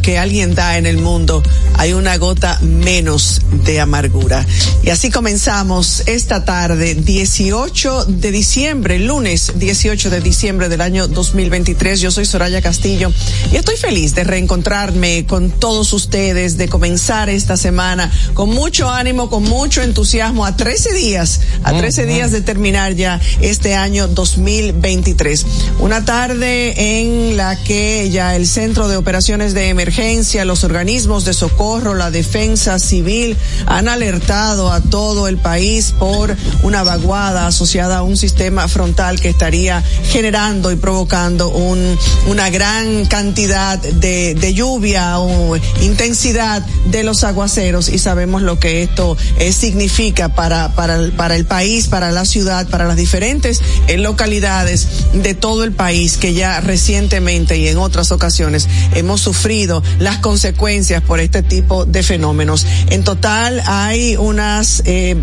Que alguien da en el mundo, hay una gota menos de amargura. Y así comenzamos esta tarde, 18 de diciembre, lunes 18 de diciembre del año 2023. Yo soy Soraya Castillo y estoy feliz de reencontrarme con todos ustedes, de comenzar esta semana con mucho ánimo, con mucho entusiasmo, a 13 días, a 13 días de terminar ya este año 2023. Una tarde en la que ya el Centro de Operaciones de Emergencia, los organismos de socorro, la defensa civil han alertado a todo el país por una vaguada asociada a un sistema frontal que estaría generando y provocando un, una gran cantidad de, lluvia o intensidad de los aguaceros. Y sabemos lo que esto eh, significa para, para, el, para el país, para la ciudad, para las diferentes eh, localidades de todo el país que ya recientemente y en otras ocasiones hemos sufrido las consecuencias por este tipo de fenómenos. En total hay unas eh,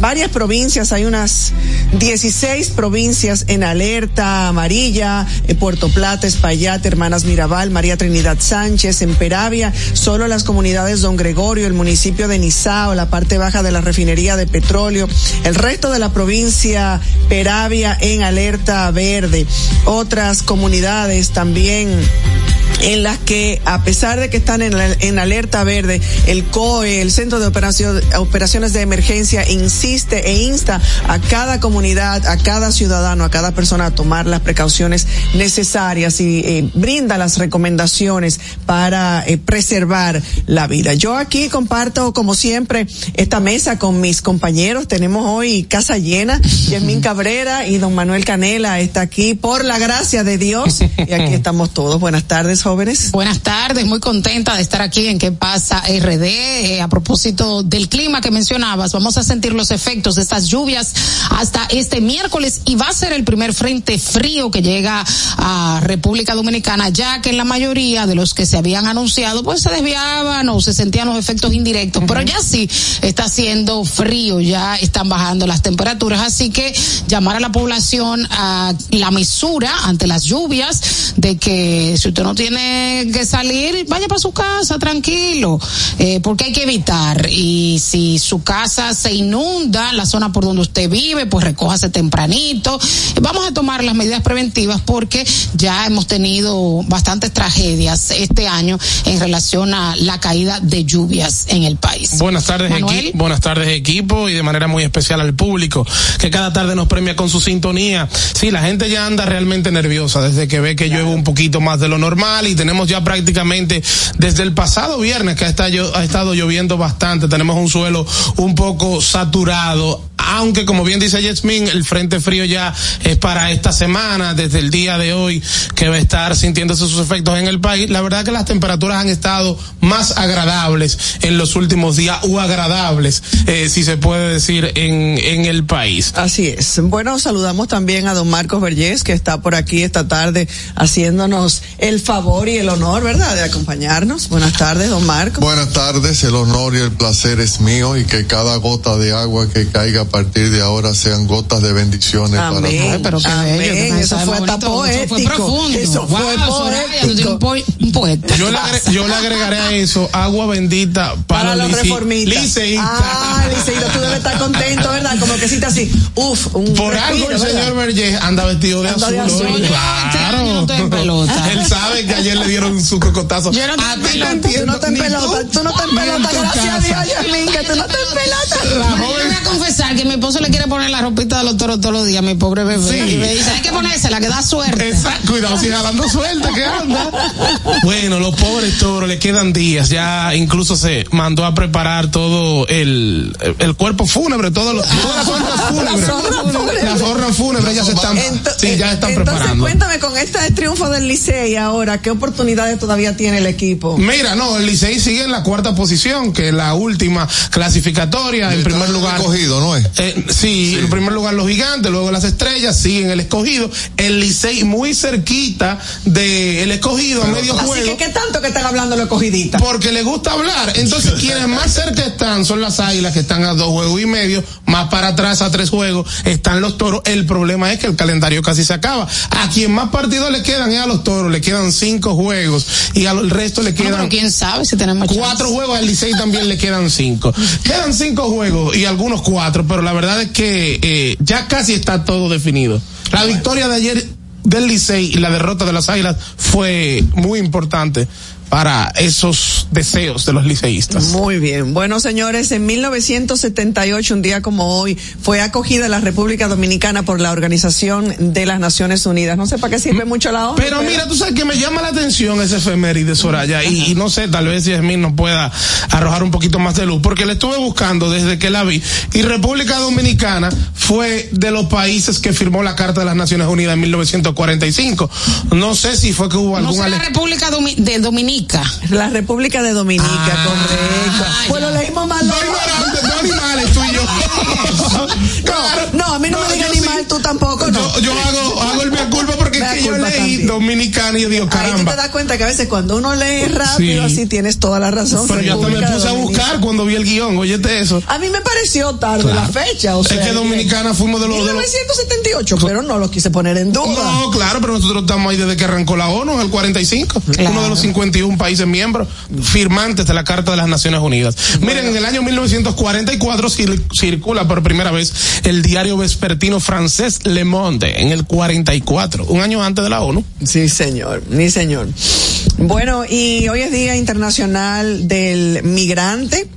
varias provincias, hay unas 16 provincias en alerta amarilla, eh, Puerto Plata, Espaillat, Hermanas Mirabal, María Trinidad Sánchez, en Peravia, solo las comunidades Don Gregorio, el municipio de Nizao, la parte baja de la refinería de petróleo, el resto de la provincia Peravia en alerta verde, otras comunidades también en las que a pesar de que están en, en alerta verde, el COE, el Centro de Operaciones de Emergencia, insiste e insta a cada comunidad, a cada ciudadano, a cada persona a tomar las precauciones necesarias y eh, brinda las recomendaciones para eh, preservar la vida. Yo aquí comparto, como siempre, esta mesa con mis compañeros. Tenemos hoy casa llena. Yasmín Cabrera y don Manuel Canela está aquí por la gracia de Dios. Y aquí estamos todos. Buenas tardes, jóvenes. Buenas tardes, muy contenta de estar aquí en ¿Qué RD? Eh, a propósito del clima que mencionabas, vamos a sentir los efectos de estas lluvias hasta este miércoles y va a ser el primer frente frío que llega a República Dominicana, ya que en la mayoría de los que se habían anunciado pues se desviaban o se sentían los efectos indirectos, pero ya sí está haciendo frío, ya están bajando las temperaturas, así que llamar a la población a la mesura ante las lluvias de que si usted no tiene que salir, vaya para su casa tranquilo, eh, porque hay que evitar. Y si su casa se inunda, la zona por donde usted vive, pues recójase tempranito. Vamos a tomar las medidas preventivas porque ya hemos tenido bastantes tragedias este año en relación a la caída de lluvias en el país. Buenas tardes, equipo. Buenas tardes, equipo, y de manera muy especial al público que cada tarde nos premia con su sintonía. Sí, la gente ya anda realmente nerviosa desde que ve que llueve un poquito más de lo normal y tenemos ya prácticamente desde el pasado viernes que ha estado, ha estado lloviendo bastante, tenemos un suelo un poco saturado aunque como bien dice Yasmin, el frente frío ya es para esta semana, desde el día de hoy, que va a estar sintiéndose sus efectos en el país. La verdad que las temperaturas han estado más agradables en los últimos días, o agradables, eh, si se puede decir, en, en el país. Así es. Bueno, saludamos también a don Marcos Vergés, que está por aquí esta tarde haciéndonos el favor y el honor, ¿verdad?, de acompañarnos. Buenas tardes, don Marcos. Buenas tardes, el honor y el placer es mío y que cada gota de agua que caiga partir de ahora sean gotas de bendiciones Amén. para todos. Ay, pero qué Amén. bello, Eso fue hasta bonito, Eso fue poético. profundo. Eso fue Wow, Soraya, tú tienes un, po- un poeta. Yo le, agre- yo le agregaré a eso agua bendita para, para los reformistas. liceístas. Ah, liceísta, tú debes estar contento, ¿verdad? Como que sienta así, uf, un Por respiro, algo el ¿verdad? señor Vergés anda vestido de Anda azul. de azul. Yo no estoy en pelota. Él sabe que ayer le dieron su cocotazo. Yo no estoy A en pelota. entiendo, Tú no estás en pelota, tú no estás en pelota, gracias a. Dios, Yasmín, que tú no estás en pelota. La Yo joven voy a confesar que mi esposo le quiere poner la ropita de los toros todos los días, mi pobre bebé. Sí. Y me dice, hay que ponérsela, que da suerte. Exacto, cuidado si jalando suelta que anda. Bueno, los pobres toros le quedan días. Ya incluso se mandó a preparar todo el, el cuerpo fúnebre, todos los, todas las honras fúnebres. honras fúnebres. Las honras fúnebres ya se están, Ento- sí, ya están entonces, preparando. cuéntame, con este triunfo del Licey ahora, ¿qué oportunidades todavía tiene el equipo? Mira, no, el Licey sigue en la cuarta posición, que es la última clasificatoria. En primer lugar, Escogido, ¿no es? Eh, sí, en primer lugar los gigantes, luego las estrellas, siguen el escogido. El Licey muy cerquita del escogido a medio Así juego. que, ¿qué tanto que están hablando los cogiditas? Porque le gusta hablar. Entonces, quienes más cerca están son las águilas que están a dos juegos y medio, más para atrás a tres juegos están los toros. El problema es que el calendario casi se acaba. A quien más partidos le quedan es a los toros, le quedan cinco juegos y al resto le Bueno, quedan pero quién sabe si tenemos chance. cuatro juegos, al Licey también le quedan cinco. Quedan cinco juegos y algunos cuatro, pero la verdad es que eh, ya casi está todo definido. La victoria de ayer del Licey y la derrota de las Águilas fue muy importante para esos deseos de los liceístas. Muy bien. Bueno, señores, en 1978, un día como hoy, fue acogida la República Dominicana por la Organización de las Naciones Unidas. No sé para qué sirve mucho la ONU. Pero mira, tú sabes que me llama la atención ese efeméride, Soraya, y, y no sé, tal vez Yasmin nos pueda arrojar un poquito más de luz, porque le estuve buscando desde que la vi, y República Dominicana fue de los países que firmó la Carta de las Naciones Unidas en 1945. No sé si fue que hubo No algún... será ale- República Domi- de Dominica. La República de Dominica, Ah, correcto. ya. Pues lo leímos mal. Dos animales, tú y yo. Claro. No, a mí no, me digas ni sí. mal, tú tampoco, no. Yo, yo hago, que yo leí también. dominicana y yo digo, Ahí tú caramba. te das cuenta que a veces cuando uno lee rápido, Sí. así tienes toda la razón. Pero yo hasta me puse a buscar cuando vi el guion, óyete eso. A mí me pareció tarde Claro. la fecha, o sea. es que Dominicana fuimos de los... de los 1978, pero no lo quise poner en duda. No, claro, pero nosotros estamos ahí desde que arrancó la ONU, el 45, Claro. uno de los 51 países miembros firmantes de la Carta de las Naciones Unidas. Miren, en el año 1944 cir- circula por primera vez el diario vespertino francés Le Monde, en el 44, un año antes de la ONU. Sí, señor, mi señor. Bueno, y hoy es Día Internacional del Migrante.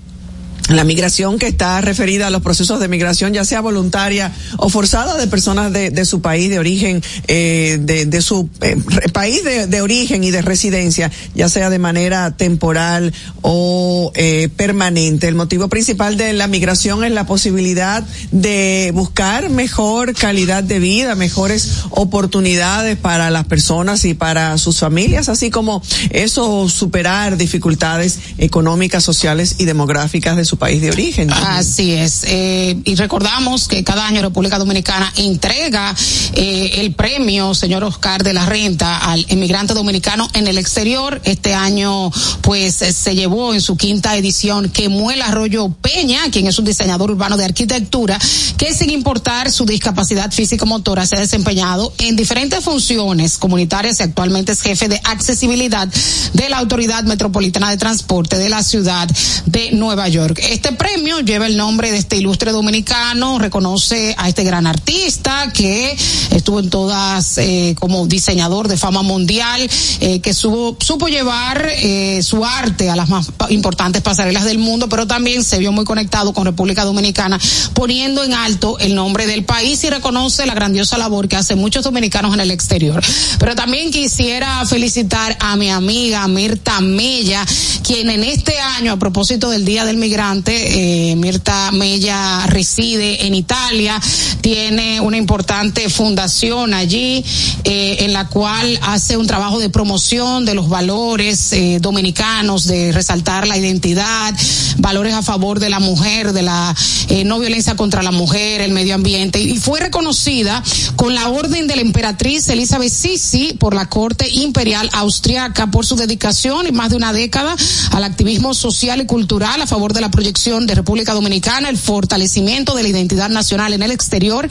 La migración que está referida a los procesos de migración, ya sea voluntaria o forzada de personas de, de su país de origen, eh, de, su eh, país de, de origen y de residencia, ya sea de manera temporal o eh, permanente. El motivo principal de la migración es la posibilidad de buscar mejor calidad de vida, mejores oportunidades para las personas y para sus familias, así como eso superar dificultades económicas, sociales y demográficas de su país de origen. Así es. Eh, y recordamos que cada año República Dominicana entrega eh, el premio, señor Oscar, de la renta al emigrante dominicano en el exterior. Este año, pues, se llevó en su quinta edición Quemuel Arroyo Peña, quien es un diseñador urbano de arquitectura, que sin importar su discapacidad físico-motora se ha desempeñado en diferentes funciones comunitarias y actualmente es jefe de accesibilidad de la Autoridad Metropolitana de Transporte de la ciudad de Nueva York. Este premio lleva el nombre de este ilustre dominicano, reconoce a este gran artista que estuvo en todas eh, como diseñador de fama mundial, eh, que supo, llevar eh, su arte a las más importantes pasarelas del mundo, pero también se vio muy conectado con República Dominicana, poniendo en alto el nombre del país y reconoce la grandiosa labor que hacen muchos dominicanos en el exterior. Pero también quisiera felicitar a mi amiga Mirta Mella, quien en este año, a propósito del Día del Migrante, eh, Mirta Mella reside en Italia, tiene una importante fundación allí, eh, en la cual hace un trabajo de promoción de los valores eh, dominicanos, de resaltar la identidad, valores a favor de la mujer, de la eh, no violencia contra la mujer, el medio ambiente, y fue reconocida con la orden de la emperatriz Elizabeth Sisi por la Corte Imperial Austriaca por su dedicación en más de una década al activismo social y cultural a favor de la proyección de República Dominicana, el fortalecimiento de la identidad nacional en el exterior,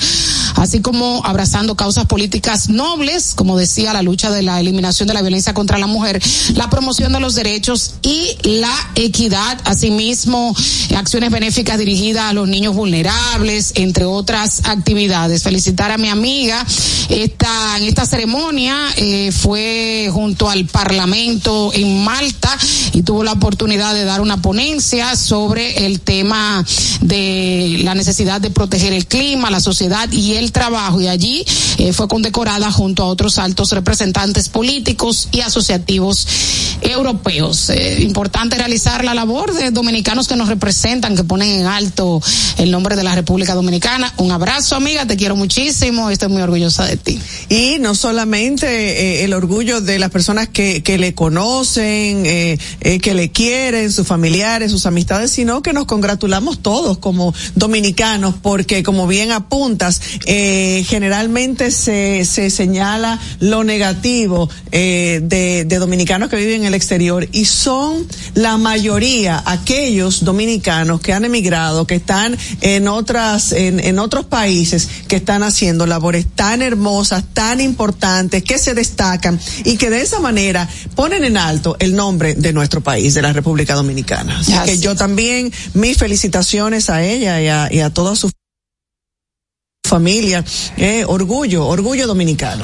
así como abrazando causas políticas nobles, como decía, la lucha de la eliminación de la violencia contra la mujer, la promoción de los derechos y la equidad, asimismo, acciones benéficas dirigidas a los niños vulnerables, entre otras actividades. Felicitar a mi amiga, esta, en esta ceremonia eh, fue junto al Parlamento en Malta y tuvo la oportunidad de dar una ponencia sobre el tema de la necesidad de proteger el clima, la sociedad y el trabajo. Y allí eh, fue condecorada junto a otros altos representantes políticos y asociativos europeos. Eh, importante realizar la labor de dominicanos que nos representan, que ponen en alto el nombre de la República Dominicana. Un abrazo, amiga, te quiero muchísimo, estoy muy orgullosa de ti. Y no solamente eh, el orgullo de las personas que, que le conocen, que le quieren, sus familiares, sus amistades, sino que nos congratulamos todos como dominicanos, porque como bien apuntas, eh, generalmente se, se señala lo negativo eh, de, de dominicanos que viven en el exterior y son la mayoría aquellos dominicanos que han emigrado, que están en otras, en, en otros países, que están haciendo labores tan hermosas, tan importantes, que se destacan y que de esa manera ponen en alto el nombre de nuestro país, de la República Dominicana. Así Así que yo también mis felicitaciones a ella y a, toda su familia. Eh, orgullo, orgullo dominicano.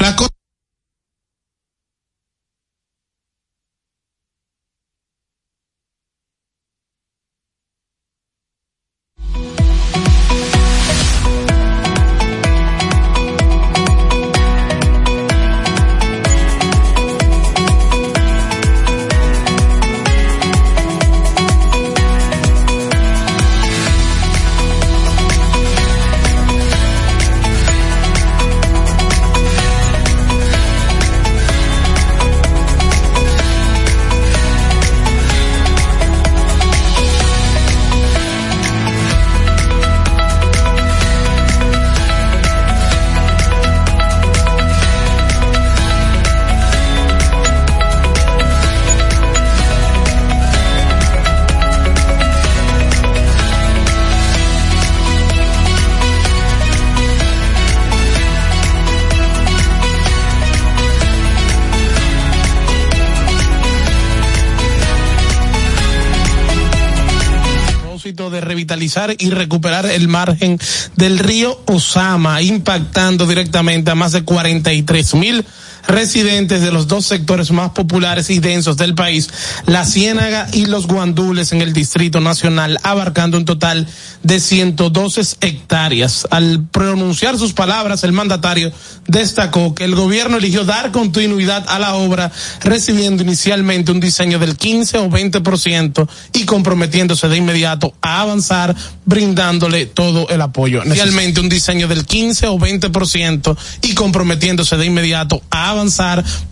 De revitalizar y recuperar el margen del río Osama, impactando directamente a más de 43 mil residentes de los dos sectores más populares y densos del país, la Ciénaga y los Guandules en el Distrito Nacional, abarcando un total de 112 hectáreas. Al pronunciar sus palabras, el mandatario destacó que el gobierno eligió dar continuidad a la obra, recibiendo inicialmente un diseño del 15 o 20% y comprometiéndose de inmediato a avanzar, brindándole todo el apoyo. Inicialmente un diseño del 15 o 20% y comprometiéndose de inmediato a avanzar,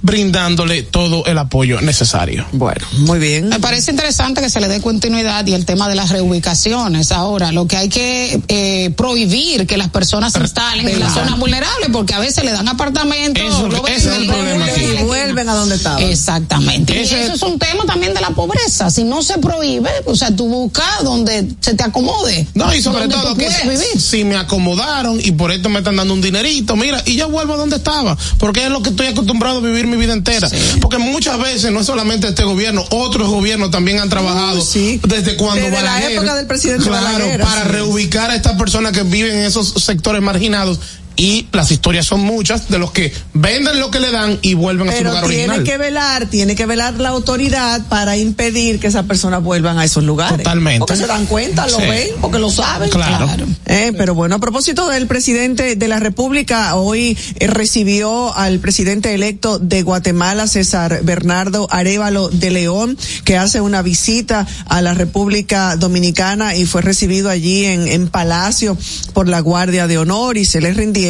brindándole todo el apoyo necesario. Bueno, muy bien. Me parece interesante que se le dé continuidad y el tema de las reubicaciones. Ahora, lo que hay que eh, prohibir que las personas se instalen en las zonas vulnerables, porque a veces le dan apartamentos, Eso- lo ese es el venden, problema lo aquí. venden. Y vuelven a donde estaban. Exactamente. Ese- y eso es un tema también de la pobreza. Si no se prohíbe, o sea, tú buscas donde se te acomode. No, y sobre todo que vivir. si me acomodaron y por esto me están dando un dinerito, mira, y yo vuelvo a donde estaba, porque es lo que estoy acostumbrado a vivir mi vida entera. Porque muchas veces, no es solamente este gobierno, otros gobiernos también han trabajado Uh, sí. desde cuando Desde la época del presidente claro, Balaguer, para reubicar a estas personas que viven en esos sectores marginados. Y las historias son muchas de los que venden lo que le dan y vuelven a su Pero lugar tiene original. que velar, tiene que velar la autoridad para impedir que esas personas vuelvan a esos lugares. Totalmente. Porque se dan cuenta, lo Sí. ven, porque lo saben. Claro. Eh, pero bueno, a propósito del presidente de la República, hoy eh, recibió al presidente electo de Guatemala, César Bernardo Arevalo de León, que hace una visita a la República Dominicana y fue recibido allí en, en Palacio por la Guardia de Honor y se le rindieron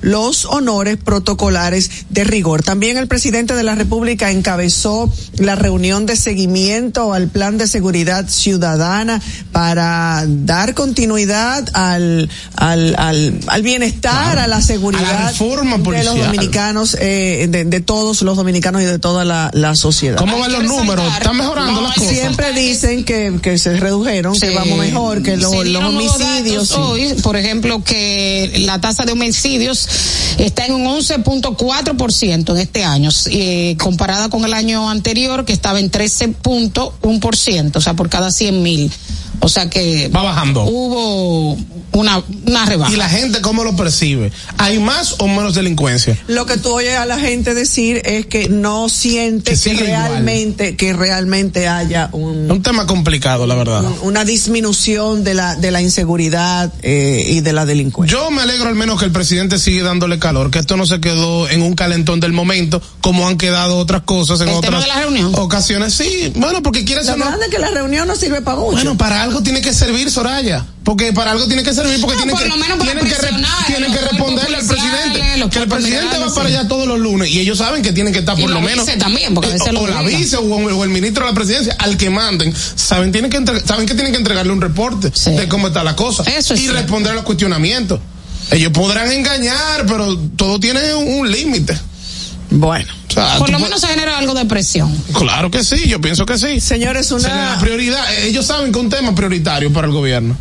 los honores protocolares de rigor. También el presidente de la República encabezó la reunión de seguimiento al plan de seguridad ciudadana para dar continuidad al, al, al, al bienestar, a la seguridad de los dominicanos, eh, de, de, todos los dominicanos y de toda la, la sociedad. ¿Cómo van los números? ¿Están mejorando las cosas? Siempre dicen que, que se redujeron, sí. que vamos mejor, que lo, los homicidios. Hoy, por ejemplo, que la tasa de homicidios está en un 11.4% en este año, eh, comparada con el año anterior que estaba en 13.1%, o sea, por cada 100 mil. O sea que va bajando. Hubo una, una rebaja. ¿Y la gente cómo lo percibe? ¿Hay más o menos delincuencia? Lo que tú oyes a la gente decir es que no siente que, que realmente, igual. que realmente haya un... Un tema complicado, la verdad. Un, una disminución de la, de la inseguridad eh, y de la delincuencia. Yo me alegro al menos que el presidente sigue dándole calor, que esto no se quedó en un calentón del momento, como han quedado otras cosas en ¿El otras tema de la reunión? ocasiones. Sí, bueno, porque quiere ser... La verdad es que la reunión no sirve para mucho. Bueno, para algo tiene que servir, Soraya. Porque para algo tiene que servir, porque no, tienen, por que, lo tienen, que, re, tienen que responderle al presidente. Que el presidente va para allá todos los lunes y ellos saben que tienen que estar y por lo menos. También, porque o, lo o la vice o, o, el ministro de la presidencia, al que manden, saben, tienen que entre, saben que tienen que entregarle un reporte sí. de cómo está la cosa Eso es y cierto. responder a los cuestionamientos. Ellos podrán engañar, pero todo tiene un, un límite. Bueno. O sea, Por lo menos se genera algo de presión. Claro que sí, yo pienso que sí. Señores, una prioridad. Ellos saben que es un tema prioritario para el gobierno.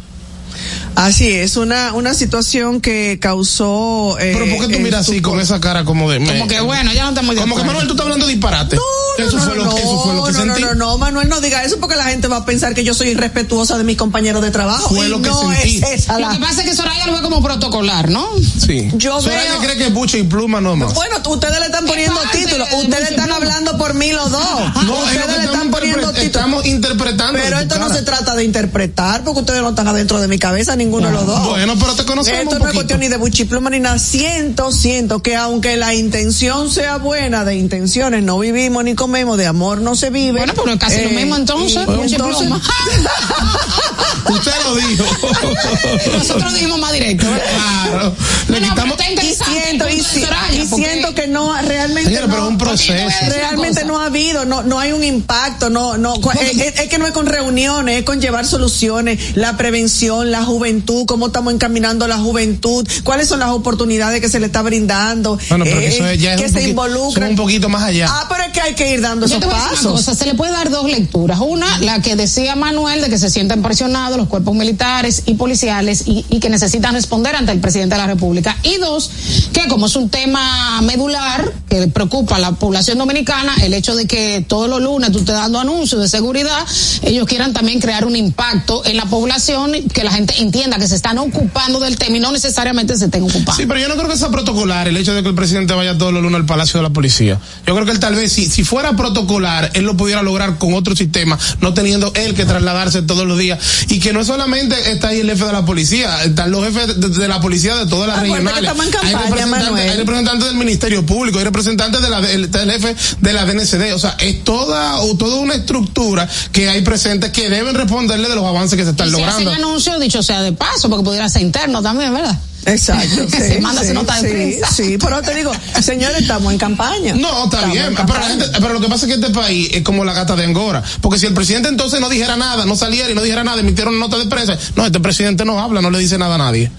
Así es, una, una situación que causó. Eh, Pero ¿por qué tú miras así con esa cara como de. Como que bueno, ya no estamos Como que Manuel, tú estás hablando disparate. No, no, eso, no, fue lo, no, eso fue lo que no, sentí. No, no, no, Manuel, no diga eso porque la gente va a pensar que yo soy irrespetuosa de mis compañeros de trabajo. Fue y lo que no sentí. es esa Lo que pasa es que Soraya lo ve como protocolar, ¿no? Sí. Yo Soraya veo- cree que es buche y pluma nomás. Bueno, ustedes le están poniendo títulos. de Ustedes están pluma. hablando por mí los dos. No, ustedes que le están poniendo títulos. Estamos interpretando. Pero esto no se trata de interpretar porque ustedes no están adentro de mi cabeza, ninguno de los dos. Bueno, pero te conocemos Esto un no es cuestión ni de buchipluma ni nada. Siento, siento que aunque la intención sea buena, de intenciones no vivimos ni comemos, de amor no se vive. Bueno, pero casi lo mismo entonces, y- y entonces- Usted lo dijo. Nosotros dijimos más directo. claro. Le No, no, quitamos. pero y siento, y, si- y porque- siento que no, realmente Señora, pero no, es un proceso. realmente no ha habido, no, no hay un impacto, no, no, es, es- es que no es con reuniones, es con llevar soluciones, la prevención, la juventud, cómo estamos encaminando a la juventud, cuáles son las oportunidades que se le está brindando, Bueno, pero eh, eso es- ya es que un se involucran. un poquito más allá. Ah, pero es que hay que ir dando Yo esos te voy a decir una pasos. cosa, se le puede dar dos lecturas. Una, la que decía Manuel, de que se sienten presionados los cuerpos militares y policiales y, que necesitan responder ante el presidente de la República. Y dos, que como es un tema medular que preocupa a la población dominicana, el hecho de que todos los lunes tú estés dando anuncios de seguridad, ellos quieran también crear un impacto en la población, que la gente entienda que se están ocupando del tema y no necesariamente se estén ocupando. Sí, pero yo no creo que sea protocolar el hecho de que el presidente vaya todos los lunes al Palacio de la Policía. Yo creo que él tal vez, si, si fuera protocolar, él lo pudiera lograr con otro sistema, no teniendo él que trasladarse todos los días. Y que no solamente está ahí el jefe de la policía, están los jefes de, de la policía de todas las regionales. hay, representantes, hay representantes del Ministerio Público, hay representantes de la, del, del jefe de la DNCD. O sea, es toda, o toda una estructura que hay presentes que deben responderle de los avances que se están y logrando. hacen anuncios, dicho sea de paso, porque pudiera ser interno también, ¿verdad? Exacto. Se sí, manda sí, su nota de sí, prensa. Sí, pero te digo, señores, estamos en campaña. No, está Estamos bien, en pero, la gente- pero lo que pasa es que este país es como la gata de Angora. Porque si el presidente entonces no dijera nada, no saliera y no dijera nada, emitieron una nota de prensa, no, este presidente no habla, no le dice nada a nadie.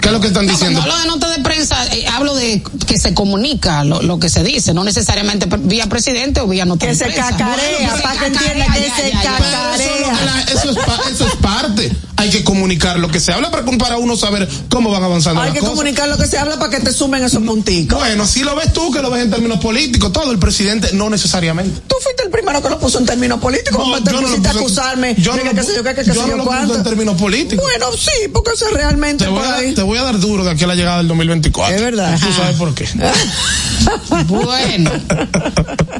¿Qué es lo que están No, diciendo? cuando hablo de nota de prensa, eh, hablo de que se comunica lo, lo que se dice, no necesariamente vía presidente o vía nota Que de se prensa. cacarea, Bueno, para que cacarea, entienda que ya, se ya, eso, es lo que la- eso es, pa- eso es parte. Hay que comunicar lo que se habla para, para uno saber cómo van avanzando Hay las que cosas. comunicar lo que se habla para que te sumen esos punticos. Bueno, si lo ves tú, que lo ves en términos políticos, todo el presidente, no necesariamente. Tú fuiste el primero que lo puso en términos políticos. No, ¿Cómo te yo no pusiste puse- acusarme? yo no que lo qué sé yo qué, que qué yo sé no yo lo puse en términos políticos. Bueno, sí, porque eso es realmente Te voy, por a, ahí. te voy a dar duro de aquí a la llegada del 2024. Es verdad. Tú sabes por qué. Bueno,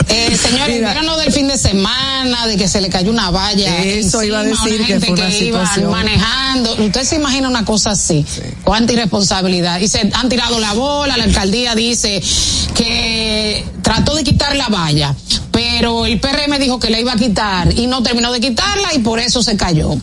eh, señores, lo del fin de semana, de que se le cayó una valla. Eso iba a decir una que fue una que iba situación. Manejando. Usted se imagina una cosa así. Cuánta irresponsabilidad. Y se han tirado la bola, la alcaldía dice que trató de quitar la valla. Pero el PRM dijo que la iba a quitar y no terminó de quitarla y por eso se cayó.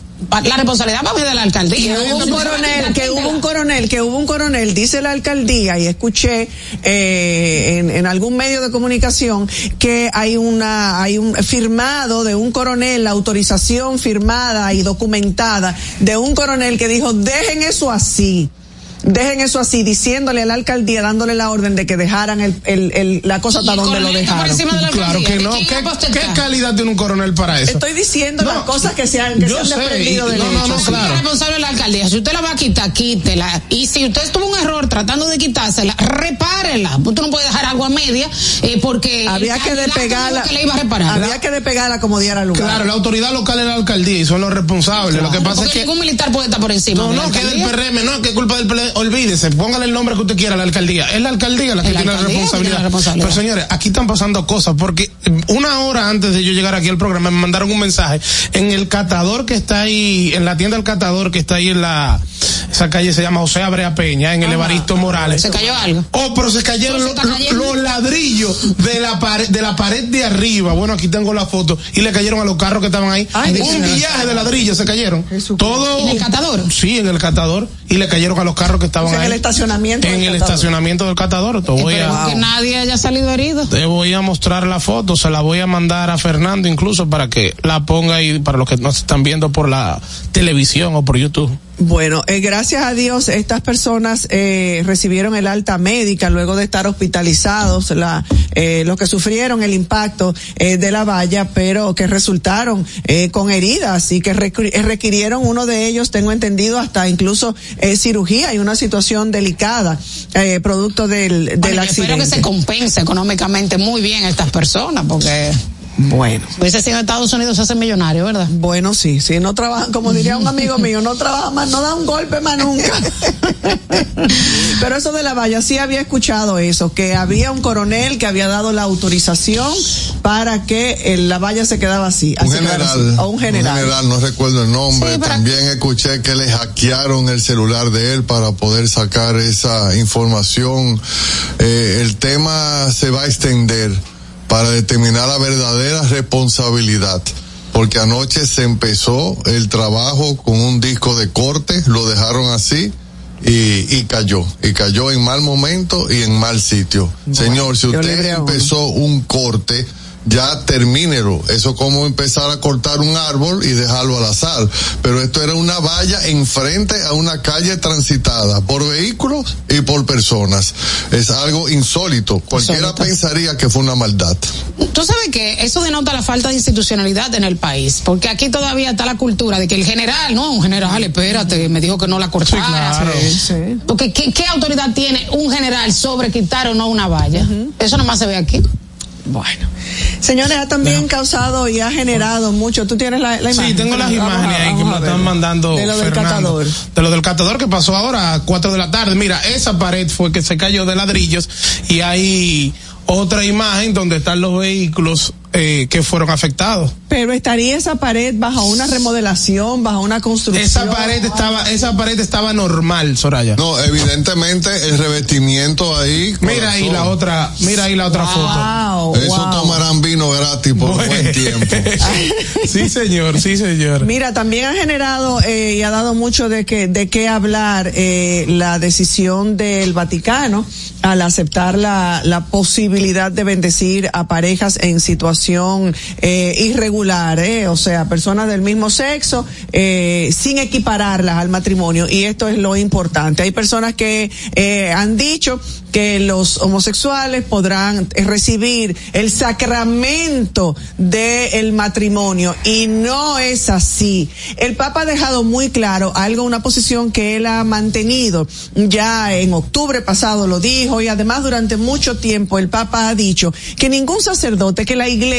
La responsabilidad va a de la alcaldía. Que hubo un coronel, que hubo un coronel, que hubo un coronel, dice la alcaldía y escuché eh, en, en algún medio de comunicación que hay una, hay un firmado de un coronel, la autorización firmada y documentada de un coronel que dijo dejen eso así dejen eso así, diciéndole a la alcaldía, dándole la orden de que dejaran el, el, el la cosa hasta donde lo dejaron. claro que no. ¿Qué, ¿Qué, calidad tiene un coronel para eso? Estoy diciendo las cosas que se han, que se han desprendido de no, no, no, claro. responsable de la alcaldía. Si usted la va a quitar, quítela. Y si usted tuvo un error tratando de quitársela, repárela. Usted no puede dejar algo a media eh, porque había que despegarla. Que le iba a reparar. Había que despegarla como diera lugar. Claro, la autoridad local es la alcaldía y son los responsables. Lo que pasa es que ningún militar puede estar por encima. No, no, que es del PRM, no, que es culpa del PRM olvídese, póngale el nombre que usted quiera a la alcaldía. Es la alcaldía la que tiene la responsabilidad. Pero señores, aquí están pasando cosas porque una hora antes de yo llegar aquí al programa me mandaron un mensaje en el catador que está ahí, en la tienda del catador que está ahí en la esa calle se llama José Abrea Peña, en el Evaristo Morales. ¿Se cayó algo? Oh, pero se cayeron los, ladrillos de la pared, de la pared de arriba. Bueno, aquí tengo la foto. Y le cayeron a los carros que estaban ahí. un viaje de ladrillos se cayeron. Todo. ¿En el catador? Sí, en el catador. Y le cayeron a los carros que estaban ahí. En el estacionamiento. En el estacionamiento del catador. Te voy a, que nadie haya salido herido. Te voy a mostrar la foto. Se la voy a mandar a Fernando incluso para que la ponga ahí para los que nos están viendo por la televisión o por YouTube. Bueno, eh, gracias a Dios estas personas eh, recibieron el alta médica luego de estar hospitalizados, la, eh, los que sufrieron el impacto eh, de la valla, pero que resultaron eh, con heridas y que eh, requirieron uno de ellos, tengo entendido, hasta incluso eh, cirugía y una situación delicada eh, producto del, del bueno, accidente. Espero que se compense económicamente muy bien a estas personas porque bueno. Hubiese sido en Estados Unidos se hace millonario, ¿verdad? Bueno, sí, sí, no trabajan, como diría un amigo mío, no trabaja más, no da un golpe más nunca. Pero eso de la valla, sí había escuchado eso, que había un coronel que había dado la autorización para que la valla se quedaba así. Un general. O un general. Un general, no recuerdo el nombre. Sí, También escuché que le hackearon el celular de él para poder sacar esa información. Eh, el tema se va a extender para determinar la verdadera responsabilidad. Porque anoche se empezó el trabajo con un disco de corte, lo dejaron así y, y cayó. Y cayó en mal momento y en mal sitio. Bueno, Señor, si usted empezó un corte, ya termínelo. Eso como empezar a cortar un árbol y dejarlo al azar. Pero esto era una valla enfrente a una calle transitada por vehículos y por personas. Es algo insólito. Cualquiera insólito. pensaría que fue una maldad. Tú sabes que eso denota la falta de institucionalidad en el país, porque aquí todavía está la cultura de que el general, no, un general, espérate, me dijo que no la cortara. Sí, claro. sí, sí. Porque ¿qué, ¿qué, autoridad tiene un general sobre quitar o no una valla? Uh -huh. Eso nomás se ve aquí. Bueno. Señores, ha también no. causado y ha generado mucho. ¿Tú tienes la, la imagen? Sí, tengo las imágenes ahí que me están mandando. De lo del catador. De lo del catador que pasó ahora a 4 de la tarde. Mira, esa pared fue que se cayó de ladrillos y hay otra imagen donde están los vehículos eh, que fueron afectados. Pero estaría esa pared bajo una remodelación, bajo una construcción. Esa pared estaba, esa pared estaba normal, Soraya. No, evidentemente el revestimiento ahí. Mira ahí la otra, mira ahí la otra wow, foto. Eso wow. tomarán vino gratis por bueno. buen tiempo. sí, señor, sí, señor. Mira, también ha generado eh, y ha dado mucho de que de qué hablar eh, la decisión del Vaticano al aceptar la, la posibilidad de bendecir a parejas en situación eh, irregular, eh, o sea, personas del mismo sexo, eh, sin equipararlas al matrimonio, y esto es lo importante. Hay personas que han dicho que los homosexuales podrán recibir el sacramento del matrimonio, y no es así. El Papa ha dejado muy claro algo, una posición que él ha mantenido ya en octubre pasado, lo dijo, y además durante mucho tiempo el Papa ha dicho que ningún sacerdote, que la iglesia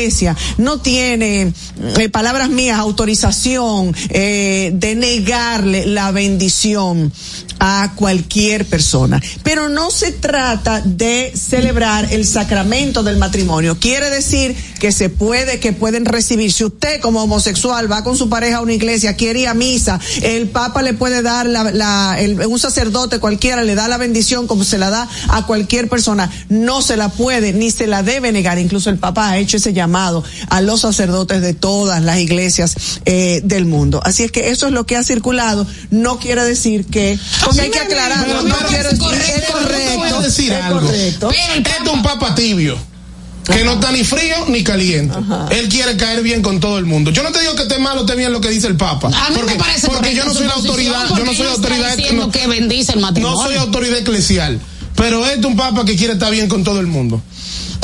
no tiene, eh, palabras mías, autorización eh, de negarle la bendición a cualquier persona. Pero no se trata de celebrar el sacramento del matrimonio. Quiere decir que se puede, que pueden recibir. Si usted como homosexual va con su pareja a una iglesia, quiere ir a misa, el Papa le puede dar la, un sacerdote cualquiera le da la bendición como se la da a cualquier persona. No se la puede ni se la debe negar. Incluso el Papa ha hecho ese llamado llamado a los sacerdotes de todas las iglesias eh, del mundo. Así es que eso es lo que ha circulado. No quiere decir que, porque hay que aclararlo, no quiero decir es correcto. decir es algo. correcto. Este es un papa tibio. Que no está ni frío ni caliente. Él quiere caer bien con todo el mundo. Yo no te digo que esté malo, esté bien lo que dice el Papa. A mí porque me parece porque yo no soy la autoridad, yo no soy autoridad no, que bendice el matrimonio. no soy autoridad eclesial. Pero este es un papa que quiere estar bien con todo el mundo.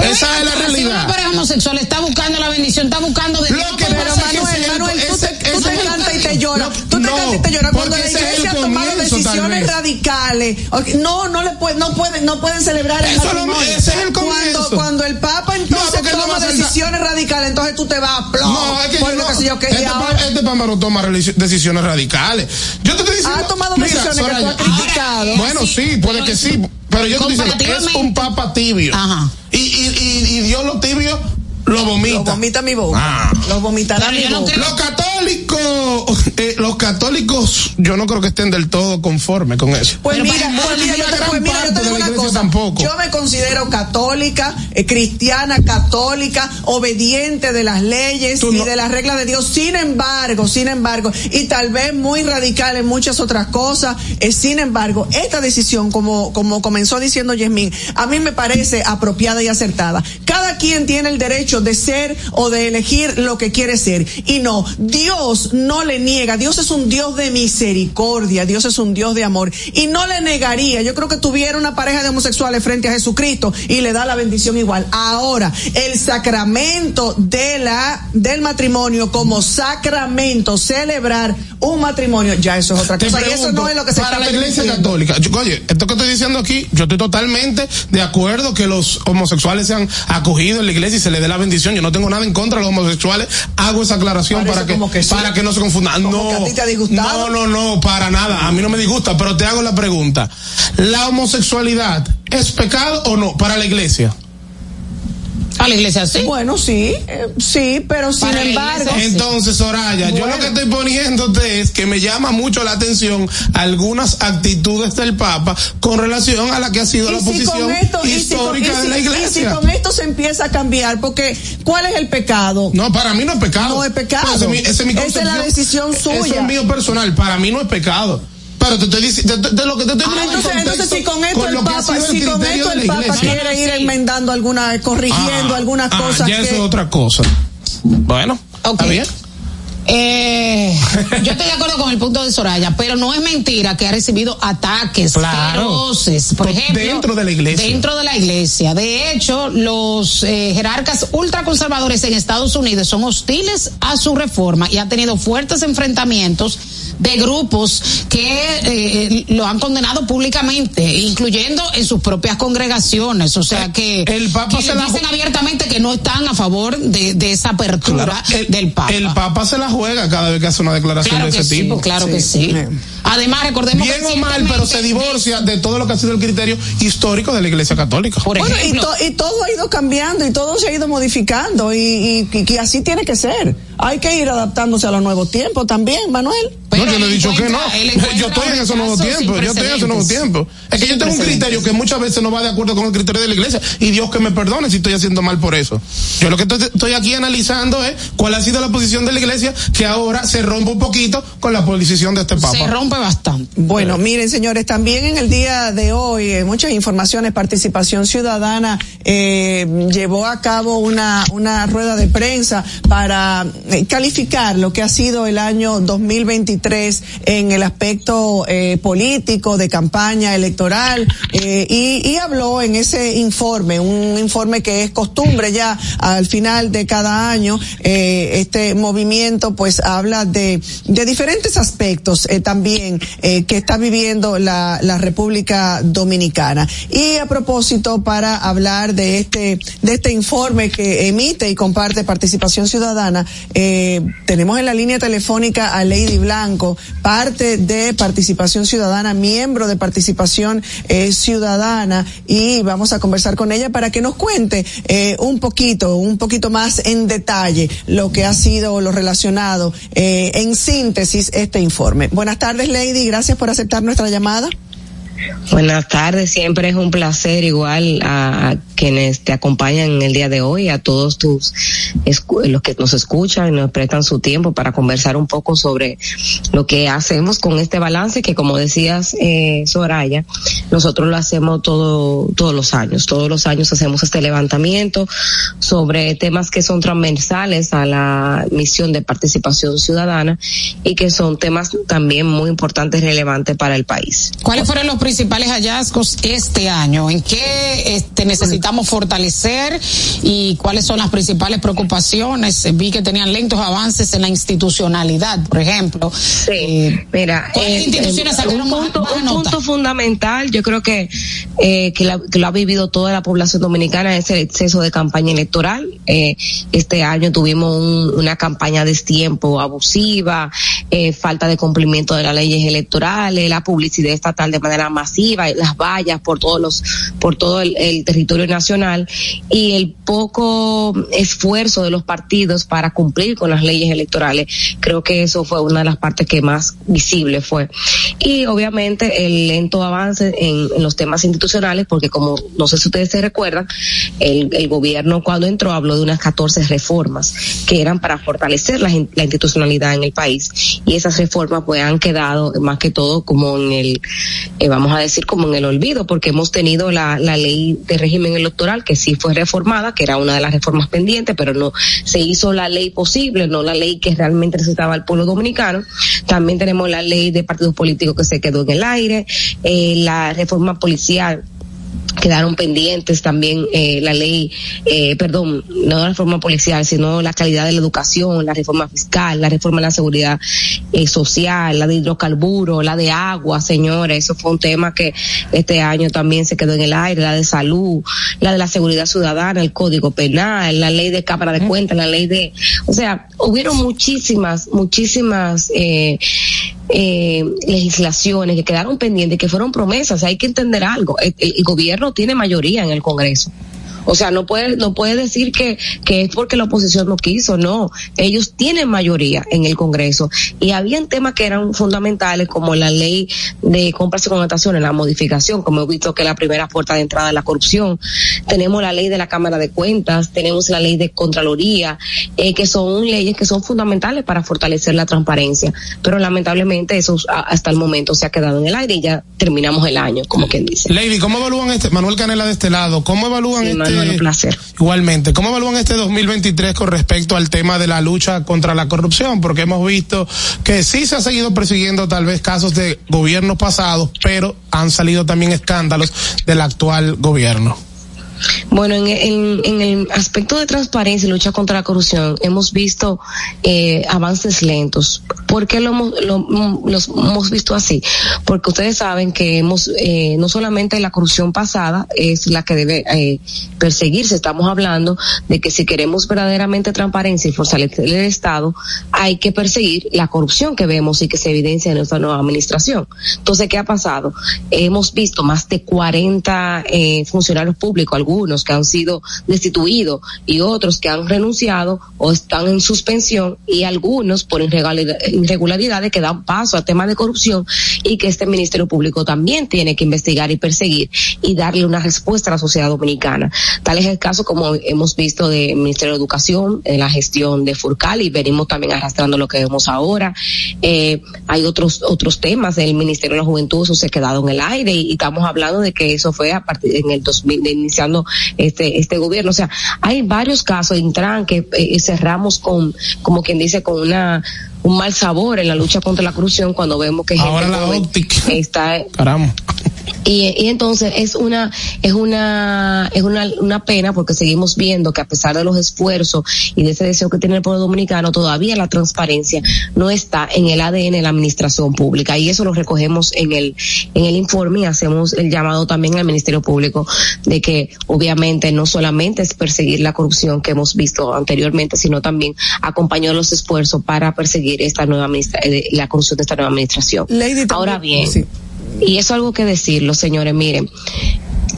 Esa venga, es la pero Si una realidad. pareja homosexual está buscando la bendición, está buscando de Lo Dios, que ¿cómo Pero Manuel, Manuel, tú te, cantas y te lloras. Tú te cantas y te lloras cuando la iglesia ha tomado vez. radicales. No, no le pueden, no pueden, no pueden celebrar el matrimonio. ese es el cuando, comienzo. cuando el Papa entonces no toma decisiones radicales, entonces tú te vas a plomo. No, es que yo no, que sé yo, que este, pa- ahora este papa no toma decisiones radicales. Yo te estoy diciendo. ha tomado mira, decisiones que tú Soraya, has criticado. Ahora, Bueno, Sí, sí, puede pero que sí. Pero yo te estoy diciendo, es un papa tibio. Ajá. Y, y, y, y Dios lo tibio lo vomita. lo vomita mi boca. Ah. Lo vomitará mi boca. creo- Los católicos, eh, los católicos, yo no creo que estén del todo conformes con eso. Pues Pero mira, pues mira, yo pues mira, yo parte te digo una cosa. tampoco. Yo me considero católica, eh, cristiana, católica, obediente de las leyes Tú y no- de las reglas de Dios. Sin embargo, sin embargo, y tal vez muy radical en muchas otras cosas, eh, sin embargo, esta decisión, como, como comenzó diciendo Yasmín, a mí me parece apropiada y acertada. Cada quien tiene el derecho de ser o de elegir lo que quiere ser. Y no, Dios no le niega. Dios es un Dios de misericordia. Dios es un Dios de amor. Y no le negaría. Yo creo que tuviera una pareja de homosexuales frente a Jesucristo y le da la bendición igual. Ahora, el sacramento de la, del matrimonio como sacramento, celebrar un matrimonio, ya eso es otra cosa. Y eso no es lo que se para está la iglesia católica. yo- oye, esto que estoy diciendo aquí, yo estoy totalmente de acuerdo que los homosexuales sean acogidos en la iglesia y se les dé la bendición. Yo no tengo nada en contra de los homosexuales. Hago esa aclaración Parece para que, como que sí. para que no se confundan. Como No, que a ti te ha disgustado. no, no, no, para nada. A mí no me disgusta, pero te hago la pregunta. ¿La homosexualidad es pecado o no para la iglesia? A la iglesia sí. Bueno, sí, eh, sí, pero sin embargo. iglesia. Entonces, Soraya, yo lo que estoy poniéndote es que me llama mucho la atención algunas actitudes del Papa con relación a la que ha sido la si posición con esto- y si con- histórica y si- de la Y si iglesia. con esto se empieza a cambiar, porque ¿cuál es el pecado? No, para mí no es pecado. No es pecado. Pues ese es mi- ese es mi Esa es la decisión Eso suya. es mío personal. Para mí no es pecado. Pero te estoy diciendo, de, lo que te estoy Ah, poniendo en entonces, entonces si con esto con el Papa, si con esto el Papa iglesia. quiere ir enmendando algunas, corrigiendo Ah, algunas ah, cosas ya que eso es otra cosa. Bueno, Ok. está bien. Eh, yo estoy de acuerdo con el punto de Soraya, pero no es mentira que ha recibido ataques Claro. feroces, por ejemplo, dentro de la iglesia. Dentro de la iglesia. De hecho, los eh, jerarcas ultraconservadores en Estados Unidos son hostiles a su reforma y ha tenido fuertes enfrentamientos de grupos que eh, lo han condenado públicamente, incluyendo en sus propias congregaciones. O sea que, El Papa que se la dicen ju- abiertamente que no están a favor de, de esa apertura Claro, el, del Papa. el Papa se la juega cada vez que hace una declaración Claro de que ese sí, tipo. claro Sí. que sí. Además, recordemos Bien que o mal, pero se divorcia de todo lo que ha sido el criterio histórico de la Iglesia Católica. Por Bueno, y, to- y todo ha ido cambiando y todo se ha ido modificando y, y, y que así tiene que ser. Hay que ir adaptándose a los nuevos tiempos también, Manuel. pero no, yo no he dicho que no. Yo estoy en esos nuevos tiempos. Yo estoy en esos nuevos tiempos. Es que yo tengo un criterio que muchas veces no va de acuerdo con el criterio de la iglesia. Y Dios que me perdone si estoy haciendo mal por eso. Yo lo que estoy, estoy aquí analizando es cuál ha sido la posición de la iglesia que ahora se rompe un poquito con la posición de este Papa. Se rompe bastante. Bueno, miren señores, también en el día de hoy, eh, muchas informaciones, participación ciudadana eh, llevó a cabo una, una rueda de prensa para calificar lo que ha sido el año 2023 en el aspecto eh, político, de campaña electoral, eh, y, y habló en ese informe, un informe que es costumbre ya al final de cada año, eh, este movimiento pues habla de, de diferentes aspectos eh, también eh, que está viviendo la, la República Dominicana. Y a propósito, para hablar de este, de este informe que emite y comparte Participación Ciudadana, eh, tenemos en la línea telefónica a Lady Blanco, parte de Participación Ciudadana, miembro de Participación eh, Ciudadana, y vamos a conversar con ella para que nos cuente eh, un poquito, un poquito más en detalle lo que ha sido lo relacionado eh, en síntesis este informe. Buenas tardes, Lady, gracias por aceptar nuestra llamada. Buenas tardes, siempre es un placer igual a quienes te acompañan en el día de hoy, a todos tus los que nos escuchan y nos prestan su tiempo para conversar un poco sobre lo que hacemos con este balance que como decías eh, Soraya, nosotros lo hacemos todo todos los años, todos los años hacemos este levantamiento sobre temas que son transversales a la misión de participación ciudadana y que son temas también muy importantes y relevantes para el país. ¿Cuáles fueron los principales hallazgos este año? ¿En qué este, necesitamos fortalecer y cuáles son las principales preocupaciones? Vi que tenían lentos avances en la institucionalidad, por ejemplo. Sí, eh, mira, eh, instituciones eh, un, punto, un punto, fundamental, yo creo que, eh, que, que, lo ha vivido toda la población dominicana es el exceso de campaña electoral. Eh, este año tuvimos un, una campaña de tiempo abusiva, falta de cumplimiento de las leyes electorales, la publicidad estatal de manera masiva, las vallas por todos los, por todo el, el, territorio nacional y el poco esfuerzo de los partidos para cumplir con las leyes electorales. Creo que eso fue una de las partes que más visible fue. Y obviamente el lento avance en, los temas institucionales, porque como no sé si ustedes se recuerdan, el, el gobierno cuando entró habló de unas 14 reformas que eran para fortalecer la, la institucionalidad en el país y esas reformas pues han quedado más que todo como en el, eh, vamos a decir como en el olvido, porque hemos tenido la, la ley de régimen electoral que sí fue reformada, que era una de las reformas pendientes, pero no se hizo la ley posible, no la ley que realmente necesitaba el pueblo dominicano. También tenemos la ley de partidos políticos que se quedó en el aire, eh, la reforma policial quedaron pendientes también eh, la ley, eh, perdón, no la reforma policial, sino la calidad de la educación, la reforma fiscal, la reforma de la seguridad eh, social, la de hidrocarburos, la de agua, señores, eso fue un tema que este año también se quedó en el aire, la de salud, la de la seguridad ciudadana, el código penal, la ley de cámara de cuentas, la ley de, o sea, hubieron muchísimas, muchísimas eh, eh, legislaciones que quedaron pendientes, que fueron promesas. Hay que entender algo. El, el, gobierno tiene mayoría en el Congreso. O sea, no puede, no puede decir que, que es porque la oposición no quiso, no. Ellos tienen mayoría en el Congreso. Y habían temas que eran fundamentales, como la ley de compras y contrataciones, la modificación, como he visto que la primera puerta de entrada es la corrupción. Tenemos la ley de la Cámara de Cuentas, tenemos la ley de Contraloría, eh, que son leyes que son fundamentales para fortalecer la transparencia. Pero lamentablemente eso hasta el momento se ha quedado en el aire y ya terminamos el año, como quien dice. Lady, ¿cómo evalúan este, Manuel Canela de este lado, cómo evalúan sí, este, Placer. Igualmente, ¿cómo evalúan este 2023 con respecto al tema de la lucha contra la corrupción? Porque hemos visto que sí se ha seguido persiguiendo tal vez casos de gobiernos pasados, pero han salido también escándalos del actual gobierno. Bueno, en, en, en, el aspecto de transparencia y lucha contra la corrupción hemos visto eh, avances lentos. ¿Por qué lo lo, los hemos visto así? Porque ustedes saben que hemos, eh, no solamente la corrupción pasada es la que debe eh, perseguirse, estamos hablando de que si queremos verdaderamente transparencia y fortalecer el Estado, hay que perseguir la corrupción que vemos y que se evidencia en nuestra nueva administración. Entonces, ¿qué ha pasado? Hemos visto más de 40 eh, funcionarios públicos, algunos que han sido destituidos y otros que han renunciado o están en suspensión y algunos por irregularidades que dan paso a temas de corrupción y que este Ministerio Público también tiene que investigar y perseguir y darle una respuesta a la sociedad dominicana. Tal es el caso como hemos visto del Ministerio de Educación, en la gestión de Furcal y venimos también arrastrando lo que vemos ahora. Eh, hay otros otros temas del Ministerio de la Juventud, eso se ha quedado en el aire y, y estamos hablando de que eso fue a partir en el 2000, de iniciando este este gobierno. O sea, hay varios casos, Intran, que eh, cerramos con, como quien dice, con una un mal sabor en la lucha contra la corrupción cuando vemos que gente Ahora la óptica. está Caramba. Y, y, entonces es una es una es una, una pena porque seguimos viendo que a pesar de los esfuerzos y de ese deseo que tiene el pueblo dominicano todavía la transparencia no está en el ADN de la administración pública y eso lo recogemos en el en el informe y hacemos el llamado también al Ministerio Público de que obviamente no solamente es perseguir la corrupción que hemos visto anteriormente sino también acompañar los esfuerzos para perseguir esta nueva la corrupción de esta nueva administración. Lady, Ahora bien, sí. Y eso es algo que decirlo, señores, miren,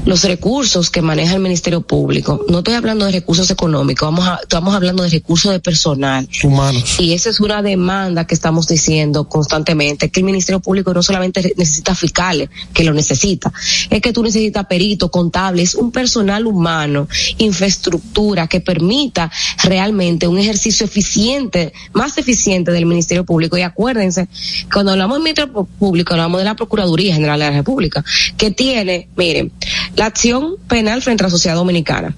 los recursos que maneja el Ministerio Público, no estoy hablando de recursos económicos, vamos a, estamos hablando de recursos de personal. Humanos. Y esa es una demanda que estamos diciendo constantemente, que el Ministerio Público no solamente necesita fiscales, que lo necesita, es que tú necesitas peritos, contables, un personal humano, infraestructura que permita realmente un ejercicio eficiente, más eficiente del Ministerio Público. Y acuérdense, cuando hablamos del Ministerio Público, hablamos de la Procuraduría General de la República, que tiene, miren, la acción penal frente a la sociedad dominicana,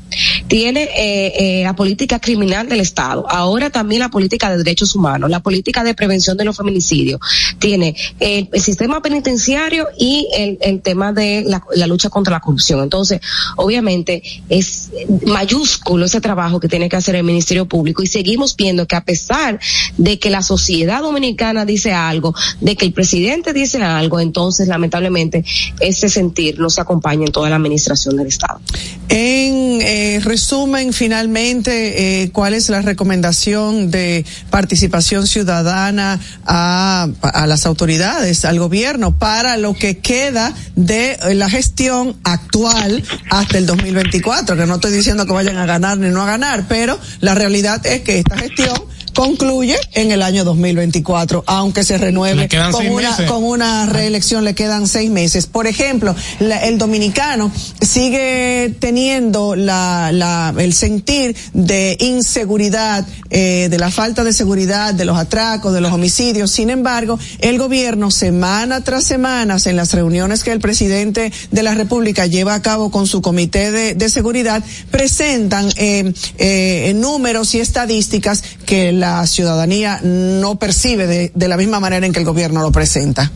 tiene eh, eh, la política criminal del Estado, ahora también la política de derechos humanos, la política de prevención de los feminicidios, tiene el, sistema penitenciario y el, tema de la, la, lucha contra la corrupción. Entonces, obviamente, es mayúsculo ese trabajo que tiene que hacer el Ministerio Público y seguimos viendo que a pesar de que la sociedad dominicana dice algo, de que el presidente dice algo, entonces lamentablemente ese sentir no se acompaña en toda la administración del Estado. En eh, resumen, finalmente, eh, ¿cuál es la recomendación de participación ciudadana a, a las autoridades, al gobierno, para lo que queda de la gestión actual hasta el 2024? Que no estoy diciendo que vayan a ganar ni no a ganar, pero la realidad es que esta gestión concluye en el año 2024, aunque se renueve con una, con una reelección, le quedan seis meses. Por ejemplo, la, el dominicano sigue teniendo la, la, el sentir de inseguridad, eh, de la falta de seguridad, de los atracos, de los homicidios. Sin embargo, el gobierno, semana tras semana, en las reuniones que el presidente de la República lleva a cabo con su comité de, de seguridad, presentan eh, eh, números y estadísticas que la ciudadanía no percibe de, de la misma manera en que el gobierno lo presenta.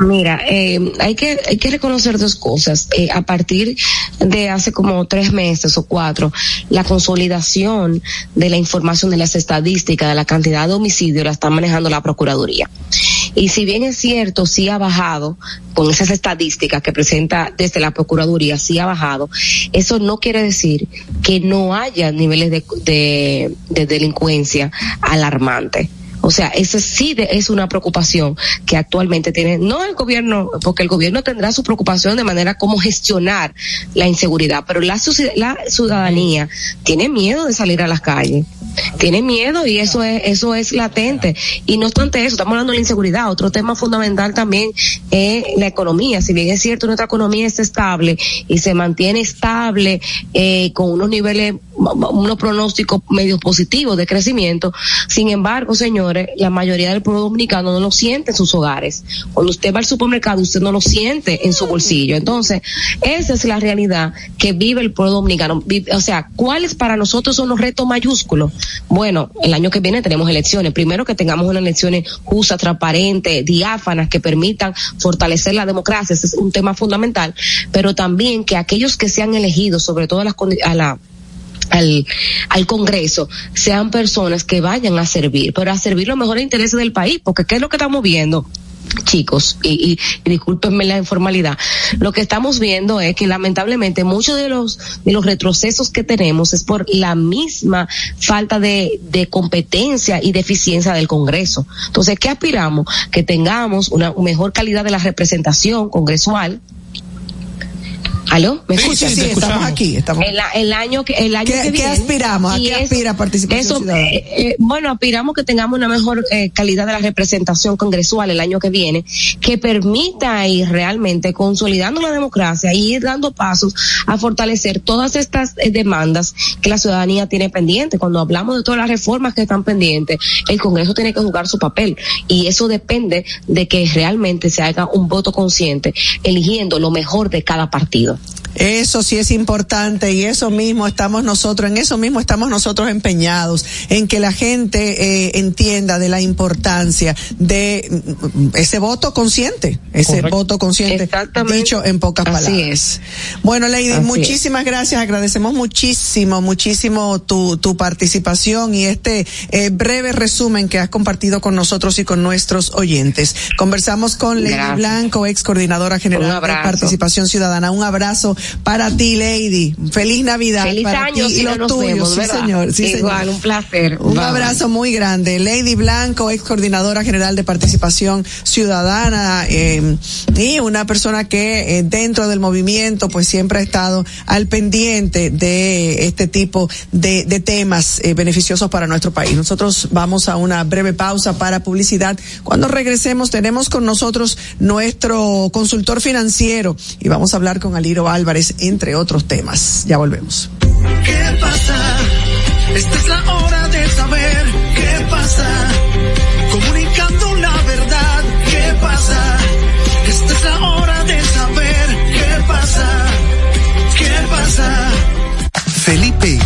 Mira, eh, hay que hay que reconocer dos cosas. Eh, a partir de hace como tres meses o cuatro, la consolidación de la información de las estadísticas de la cantidad de homicidios la está manejando la procuraduría. Y si bien es cierto, sí ha bajado con esas estadísticas que presenta desde la procuraduría, sí ha bajado. Eso no quiere decir que no haya niveles de, de, de delincuencia alarmantes o sea, eso sí de, es una preocupación que actualmente tiene, no el gobierno, porque el gobierno tendrá su preocupación de manera como gestionar la inseguridad, pero la, la ciudadanía tiene miedo de salir a las calles tiene miedo y eso es eso es latente. Y no obstante eso estamos hablando de la inseguridad otro tema fundamental también es la economía. Si bien es cierto nuestra economía es estable y se mantiene estable eh, con unos niveles unos pronósticos medio positivos de crecimiento sin embargo la mayoría del pueblo dominicano no lo siente en sus hogares cuando usted va al supermercado usted no lo siente en su bolsillo entonces esa es la realidad que vive el pueblo dominicano o sea cuáles para nosotros son los retos mayúsculos bueno, el año que viene tenemos elecciones. Primero que tengamos unas elecciones justas, transparentes, diáfanas, que permitan fortalecer la democracia. Ese es un tema fundamental. Pero también que aquellos que sean elegidos, sobre todo a, las, a la al, al Congreso sean personas que vayan a servir, pero a servir los mejores intereses del país, porque ¿qué es lo que estamos viendo? chicos, y, y, discúlpenme la informalidad, lo que estamos viendo es que lamentablemente muchos de los, de los retrocesos que tenemos es por la misma falta de, de competencia y de eficiencia del Congreso. Entonces, ¿qué aspiramos? Que tengamos una mejor calidad de la representación congresual, ¿Aló? ¿Me escuchas? Sí, sí, sí estamos aquí. Estamos... El, el, año que, el año ¿Qué, que viene. ¿Qué aspiramos? ¿A qué aspira participación eso, ciudadana? Eh, eh, bueno, aspiramos que tengamos una mejor eh, calidad de la representación congresual el año que viene, que permita ir realmente consolidando la democracia y ir dando pasos a fortalecer todas estas eh, demandas que la ciudadanía tiene pendiente. Cuando hablamos de todas las reformas que están pendientes, el Congreso tiene que jugar su papel y eso depende de que realmente se haga un voto consciente, eligiendo lo mejor de cada partido. Eso sí es importante y eso mismo estamos nosotros, en eso mismo estamos nosotros empeñados, en que la gente eh, entienda de la importancia de ese voto consciente, ese Correcto. voto consciente, dicho en pocas Así palabras. Es. Bueno, Lady, Así muchísimas es. gracias, agradecemos muchísimo, muchísimo tu, tu participación y este eh, breve resumen que has compartido con nosotros y con nuestros oyentes. Conversamos con Lady Gracias. Blanco, ex coordinadora general de Participación Ciudadana. Un abrazo para ti, Lady. Feliz Navidad Feliz para año, ti y los tuyos. sí, señor. Sí, Igual, un placer. Un abrazo muy grande. Lady Blanco, ex coordinadora general de participación ciudadana eh, y una persona que eh, dentro del movimiento pues siempre ha estado al pendiente de este tipo de, de temas eh, beneficiosos para nuestro país. Nosotros vamos a una breve pausa para publicidad. Cuando regresemos tenemos con nosotros nuestro consultor financiero y vamos a hablar con Aliro Álvarez, entre otros temas. Ya volvemos. ¿Qué pasa? Esta es la hora de saber qué pasa. Comunicando la verdad, ¿qué pasa? Esta es la hora de saber qué pasa. ¿Qué pasa?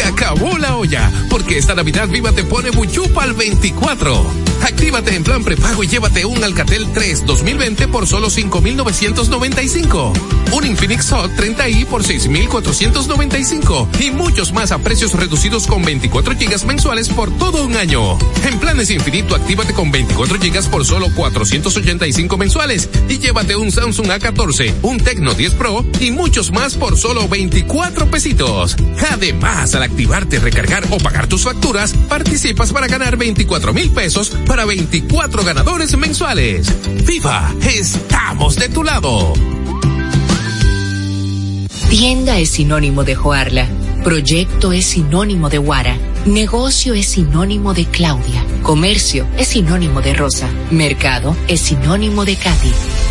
Acabó la olla, porque esta Navidad Viva te pone Buchupa al 24. Actívate en plan prepago y llévate un Alcatel 3 2020 por solo 5,995. Un Infinix Hot 30i por 6,495. Y muchos más a precios reducidos con 24 gigas mensuales por todo un año. En planes infinito, actívate con 24 gigas por solo 485 mensuales. Y llévate un Samsung A14, un Tecno 10 Pro y muchos más por solo 24 pesitos. Además, al activarte, recargar o pagar tus facturas, participas para ganar 24 mil pesos para 24 ganadores mensuales. ¡Viva! ¡Estamos de tu lado! Tienda es sinónimo de Joarla. Proyecto es sinónimo de Guara. Negocio es sinónimo de Claudia. Comercio es sinónimo de Rosa. Mercado es sinónimo de Katy.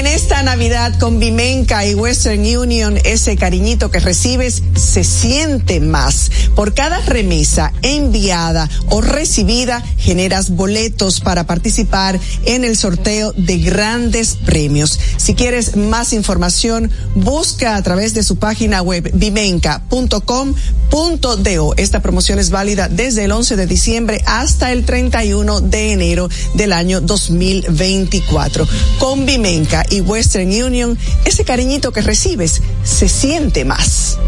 En esta Navidad con Vimenca y Western Union, ese cariñito que recibes se siente más. Por cada remesa enviada o recibida, generas boletos para participar en el sorteo de grandes premios. Si quieres más información, busca a través de su página web vimenca.com.do. Esta promoción es válida desde el 11 de diciembre hasta el 31 de enero del año 2024. Con Vimenca y Western Union, ese cariñito que recibes se siente más.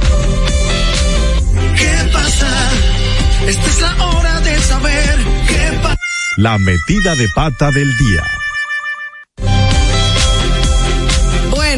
¿Qué pasa? Esta es la hora de saber qué pasa. La metida de pata del día.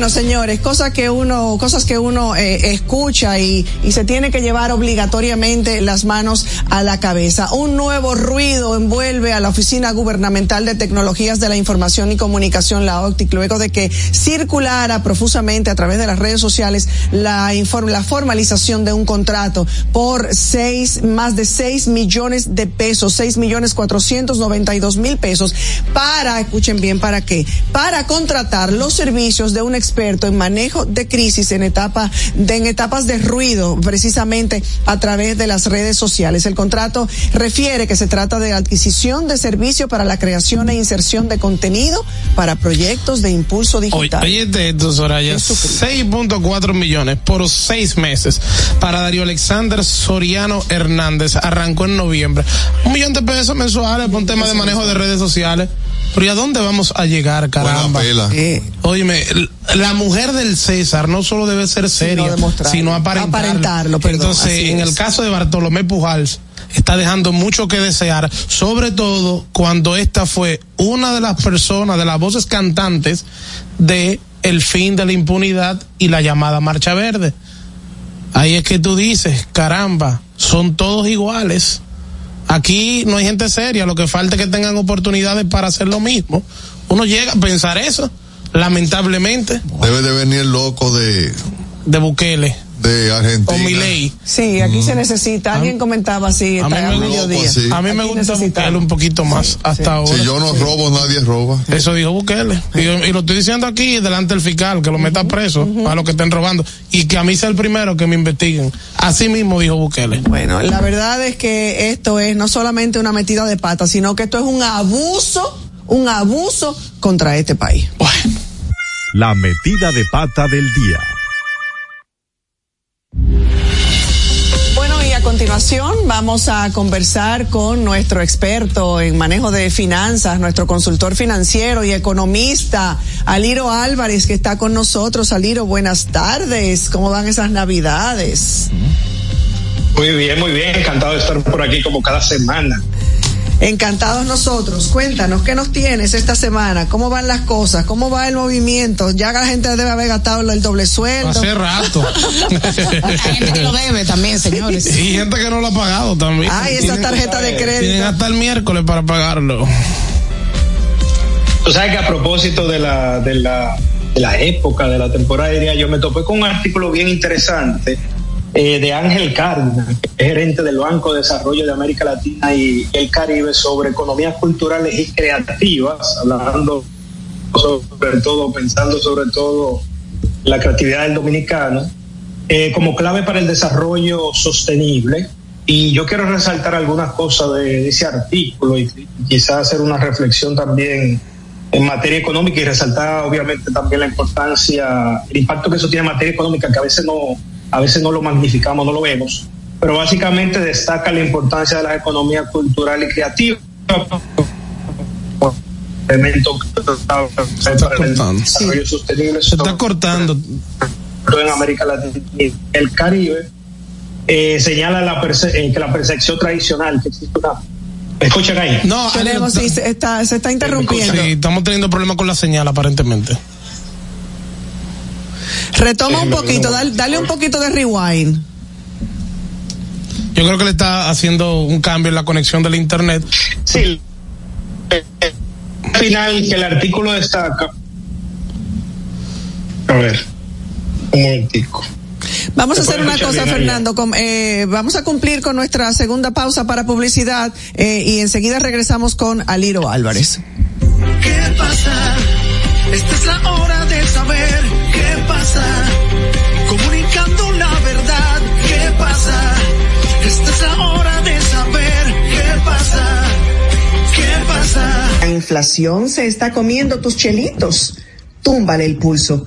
Bueno, señores, cosas que uno, cosas que uno eh, escucha y, y se tiene que llevar obligatoriamente las manos a la cabeza. Un nuevo ruido envuelve a la Oficina Gubernamental de Tecnologías de la Información y Comunicación, la OCTIC, luego de que circulara profusamente a través de las redes sociales la, la formalización de un contrato por seis, más de seis millones de pesos, seis millones cuatrocientos noventa y dos mil pesos para, escuchen bien, ¿para qué? Para contratar los servicios de un experto en manejo de crisis en etapa, de, en etapas de ruido, precisamente a través de las redes sociales. El contrato refiere que se trata de adquisición de servicio para la creación e inserción de contenido para proyectos de impulso digital. Oye, de esto, Soraya, 6.4 millones por seis meses para Darío Alexander Soriano Hernández. Arrancó en noviembre. Un millón de pesos mensuales por un tema de manejo de redes sociales. Pero ¿y a dónde vamos a llegar, caramba? Eh, óyeme, la mujer del César no solo debe ser seria, sino aparentarlo. aparentarlo Entonces, en el caso de Bartolomé Pujals, está dejando mucho que desear, sobre todo cuando esta fue una de las personas, de las voces cantantes de el fin de la impunidad y la llamada Marcha Verde. Ahí es que tú dices, caramba, son todos iguales. Aquí no hay gente seria, lo que falta es que tengan oportunidades para hacer lo mismo. Uno llega a pensar eso, lamentablemente. Debe de venir el loco de... De Bukele de Argentina. O ley. Sí, aquí se necesita. Alguien comentaba así. A mí me, gusta, a mí me gusta un poquito más hasta ahora. Si yo no robo, nadie roba. Eso dijo Bukele. Y, lo estoy diciendo aquí delante del fiscal, que lo meta preso a los que estén robando. Y que a mí sea el primero que me investiguen. Así mismo dijo Bukele. Bueno, la verdad es que esto es no solamente una metida de pata, sino que esto es un abuso, un abuso contra este país. Bueno. La metida de pata del día. Vamos a conversar con nuestro experto en manejo de finanzas, nuestro consultor financiero y economista, Aliro Álvarez, que está con nosotros. Aliro, buenas tardes. ¿Cómo van esas navidades? Muy bien, muy bien. Encantado de estar por aquí como cada semana. Encantados nosotros. Cuéntanos, ¿qué nos tienes esta semana? ¿Cómo van las cosas? ¿Cómo va el movimiento? Ya la gente debe haber gastado el doble sueldo. Hace rato. Hay gente que lo debe también, señores. Y gente que no lo ha pagado también. Ay, esa tarjeta de crédito. Tienen hasta el miércoles para pagarlo. Tú sabes que a propósito de la, de la, de la época, de la temporada, diría yo, me topé con un artículo bien interesante eh, de Ángel Cárdenas, gerente del Banco de Desarrollo de América Latina y el Caribe, sobre economías culturales y creativas, hablando sobre todo, pensando sobre todo la creatividad del dominicano, eh, como clave para el desarrollo sostenible. Y yo quiero resaltar algunas cosas de, ese artículo y quizás hacer una reflexión también en materia económica y resaltar obviamente también la importancia, el impacto que eso tiene en materia económica, que a veces no, a veces no lo magnificamos, no lo vemos, pero básicamente destaca la importancia de la economía cultural y creativa. Se está cortando. Sostenible Se está cortando. En América Latina y el Caribe eh, señala la eh, que la percepción tradicional que existe una ¿Me escuchan ahí? No, Tenemos, sí, se, está, se está interrumpiendo. Sí, estamos teniendo problemas con la señal aparentemente. Retoma un poquito, dale, un poquito de rewind. Yo creo que le está haciendo un cambio en la conexión del internet. Sí. Al final que el artículo destaca. A ver, un momentico. Vamos a hacer una cosa, Fernando. eh, vamos a cumplir con nuestra segunda pausa para publicidad eh, y enseguida regresamos con Aliro Álvarez. ¿Qué pasa? Esta es la hora de saber pasa. Comunicando la verdad, ¿qué pasa? Esta es la hora de saber qué pasa. ¿Qué pasa? La inflación se está comiendo tus chelitos. Túmbale el pulso.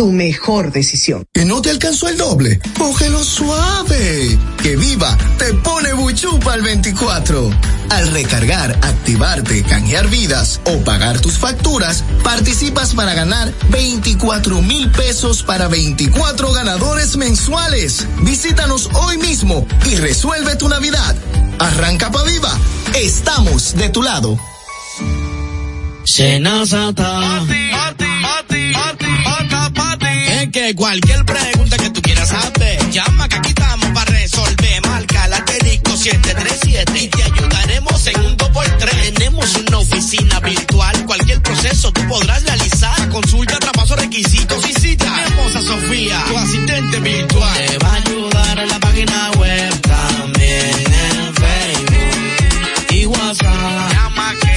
tu mejor decisión. ¿Que no te alcanzó el doble? Cógelo suave. Que Viva te pone buchupa al 24. Al recargar, activarte, canjear vidas o pagar tus facturas, participas para ganar 24 mil pesos para 24 ganadores mensuales. Visítanos hoy mismo y resuelve tu Navidad. Arranca pa' Viva. Estamos de tu lado. Es que cualquier pregunta que tú quieras hacer, llama que aquí estamos para resolver. Marca la 737 y te ayudaremos en un 2x3. Tenemos una oficina virtual, cualquier proceso tú podrás realizar. Consulta, traspaso, requisitos y cita. Tenemos a Sofía, tu asistente virtual. Te va a ayudar en la página web, también en Facebook y WhatsApp. Llama que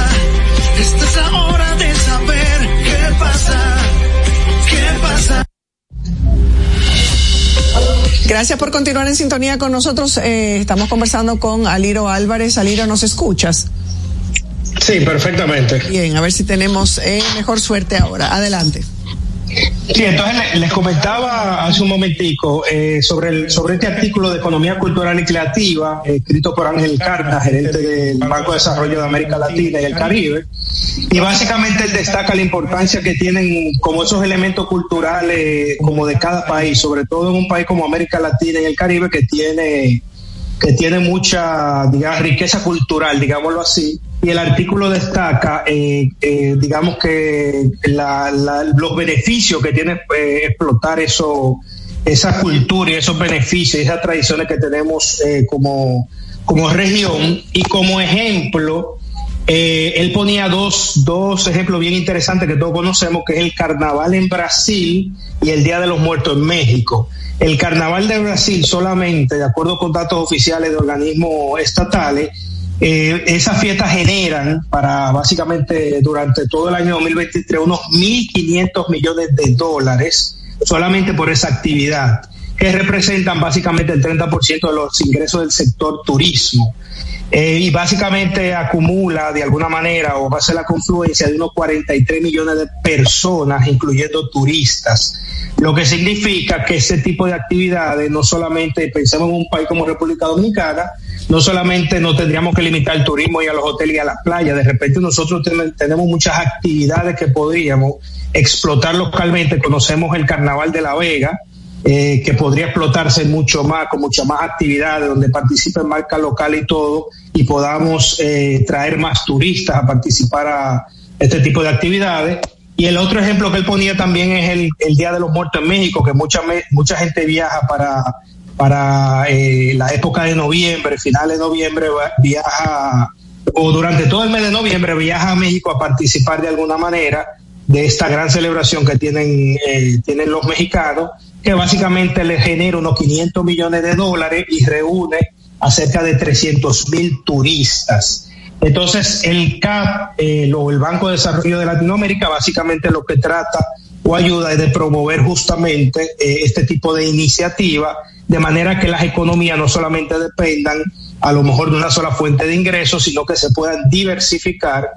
Gracias por continuar en sintonía con nosotros. Eh, estamos conversando con Aliro Álvarez. Aliro, ¿nos escuchas? Sí, perfectamente. Bien, a ver si tenemos eh, mejor suerte ahora. Adelante. Sí, entonces les comentaba hace un momentico eh, sobre, el, sobre este artículo de Economía Cultural y Creativa, escrito por Ángel Carta, gerente del Banco de Desarrollo de América Latina y el Caribe. Y básicamente él destaca la importancia que tienen como esos elementos culturales como de cada país, sobre todo en un país como América Latina y el Caribe que tiene que tiene mucha, digamos, riqueza cultural, digámoslo así, y el artículo destaca, eh, eh, digamos que los beneficios que tiene eh, explotar eso, esa cultura y esos beneficios esas tradiciones que tenemos como, como región, y como ejemplo, él ponía dos, dos ejemplos bien interesantes que todos conocemos, que es el carnaval en Brasil y el Día de los Muertos en México. El carnaval de Brasil solamente, de acuerdo con datos oficiales de organismos estatales, eh, esas fiestas generan para básicamente durante todo el año 2023 unos 1.500 millones de dólares solamente por esa actividad, que representan básicamente el 30% de los ingresos del sector turismo. Eh, y básicamente acumula de alguna manera o va a ser la confluencia de unos 43 millones de personas, incluyendo turistas, lo que significa que ese tipo de actividades no solamente, pensemos en un país como República Dominicana, no solamente no tendríamos que limitar el turismo y a los hoteles y a las playas, de repente nosotros tenemos muchas actividades que podríamos explotar localmente, conocemos el Carnaval de la Vega, eh, que podría explotarse mucho más, con muchas más actividades, donde participen marcas locales y todo, y podamos eh, traer más turistas a participar a este tipo de actividades. Y el otro ejemplo que él ponía también es el, el Día de los Muertos en México, que mucha, mucha gente viaja para, para eh, la época de noviembre, finales de noviembre, viaja, o durante todo el mes de noviembre viaja a México a participar de alguna manera de esta gran celebración que tienen, tienen los mexicanos que básicamente le genera unos 500 millones de dólares y reúne a cerca de 300 mil turistas. Entonces, el CAP, eh, el Banco de Desarrollo de Latinoamérica, básicamente lo que trata o ayuda es de promover justamente eh, este tipo de iniciativa, de manera que las economías no solamente dependan a lo mejor de una sola fuente de ingresos, sino que se puedan diversificar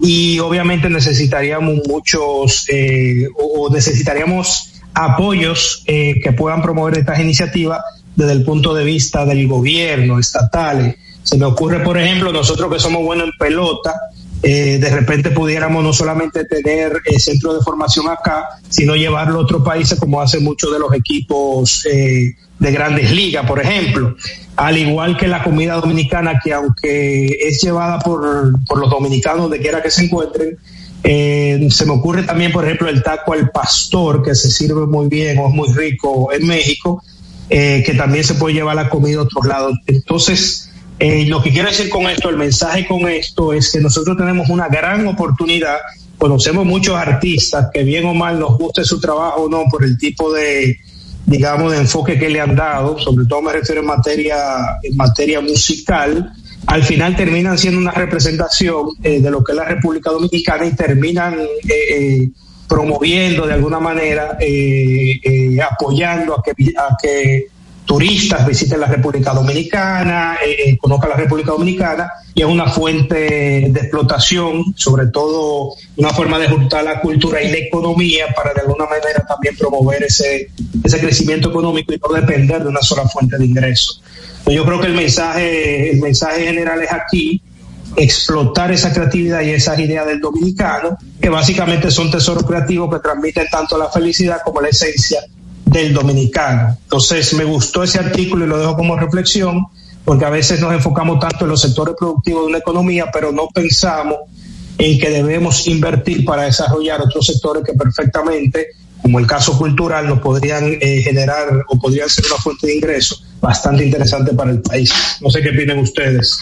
y obviamente necesitaríamos muchos eh, o necesitaríamos apoyos eh, que puedan promover estas iniciativas desde el punto de vista del gobierno estatal. Se me ocurre, por ejemplo, nosotros que somos buenos en pelota, eh, de repente pudiéramos no solamente tener el centro de formación acá, sino llevarlo a otros países como hacen muchos de los equipos eh, de grandes ligas, por ejemplo. Al igual que la comida dominicana, que aunque es llevada por, por los dominicanos de quiera que se encuentren, eh, se me ocurre también, por ejemplo, el taco al pastor, que se sirve muy bien o es muy rico en México, eh, que también se puede llevar la comida a otros lados. Entonces, eh, lo que quiero decir con esto, el mensaje con esto es que nosotros tenemos una gran oportunidad. Conocemos muchos artistas que bien o mal nos guste su trabajo o no por el tipo de, digamos, de enfoque que le han dado, sobre todo me refiero en materia, en materia musical, al final terminan siendo una representación eh, de lo que es la República Dominicana y terminan eh, promoviendo de alguna manera, apoyando a que, a que turistas visiten la República Dominicana, eh, eh, conozcan la República Dominicana y es una fuente de explotación, sobre todo una forma de juntar la cultura y la economía para de alguna manera también promover ese, ese crecimiento económico y no depender de una sola fuente de ingresos. Yo creo que el mensaje, el mensaje general es aquí explotar esa creatividad y esas ideas del dominicano, que básicamente son tesoros creativos que transmiten tanto la felicidad como la esencia del dominicano. Entonces, me gustó ese artículo y lo dejo como reflexión, porque a veces nos enfocamos tanto en los sectores productivos de una economía, pero no pensamos en que debemos invertir para desarrollar otros sectores que perfectamente, como el caso cultural, nos podrían eh, generar o podrían ser una fuente de ingreso bastante interesante para el país. No sé qué opinan ustedes.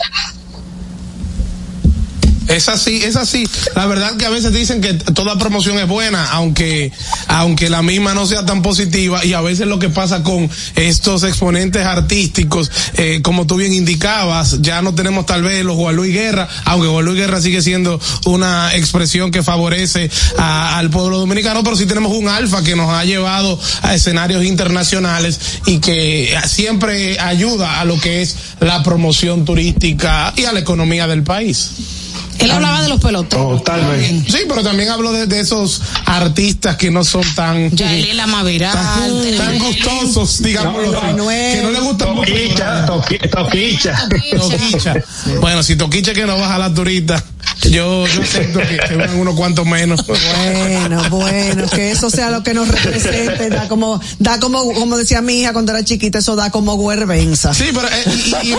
Es así, es así. La verdad que a veces dicen que toda promoción es buena, aunque, aunque la misma no sea tan positiva, y a veces lo que pasa con estos exponentes artísticos, eh, como tú bien indicabas, ya no tenemos tal vez los Juan Luis Guerra, aunque Juan Luis Guerra sigue siendo una expresión que favorece al pueblo dominicano, pero sí tenemos un alfa que nos ha llevado a escenarios internacionales y que siempre ayuda a lo que es la promoción turística y a la economía del país. Él hablaba de los pelotones. Totalmente. Sí, pero también hablo de, esos artistas que no son tan. Ya él la tan, tan gustosos, digamos. que no le gusta Toquicha, toquicha. Toquicha. Bueno, si Toquicha que no baja la turista. Yo, yo siento que, van unos cuantos menos. Bueno, bueno, que eso sea lo que nos represente, da como, da como, como decía mi hija cuando era chiquita, eso da como huervenza. Sí, pero, eh, y, y,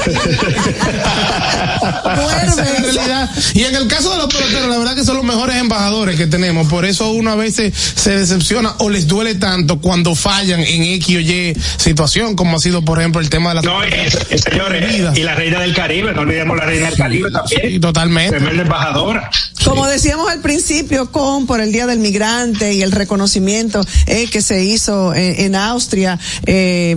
y, en el caso de los peloteros, la verdad que son los mejores embajadores que tenemos, por eso uno a veces se decepciona o les duele tanto cuando fallan en X o Y situación, como ha sido, por ejemplo, el tema de la... No, y, señores, y la reina del Caribe, no olvidemos la reina del Caribe también. Sí, totalmente. Como decíamos al principio, con por el Día del Migrante y el reconocimiento eh, que se hizo en, Austria, eh,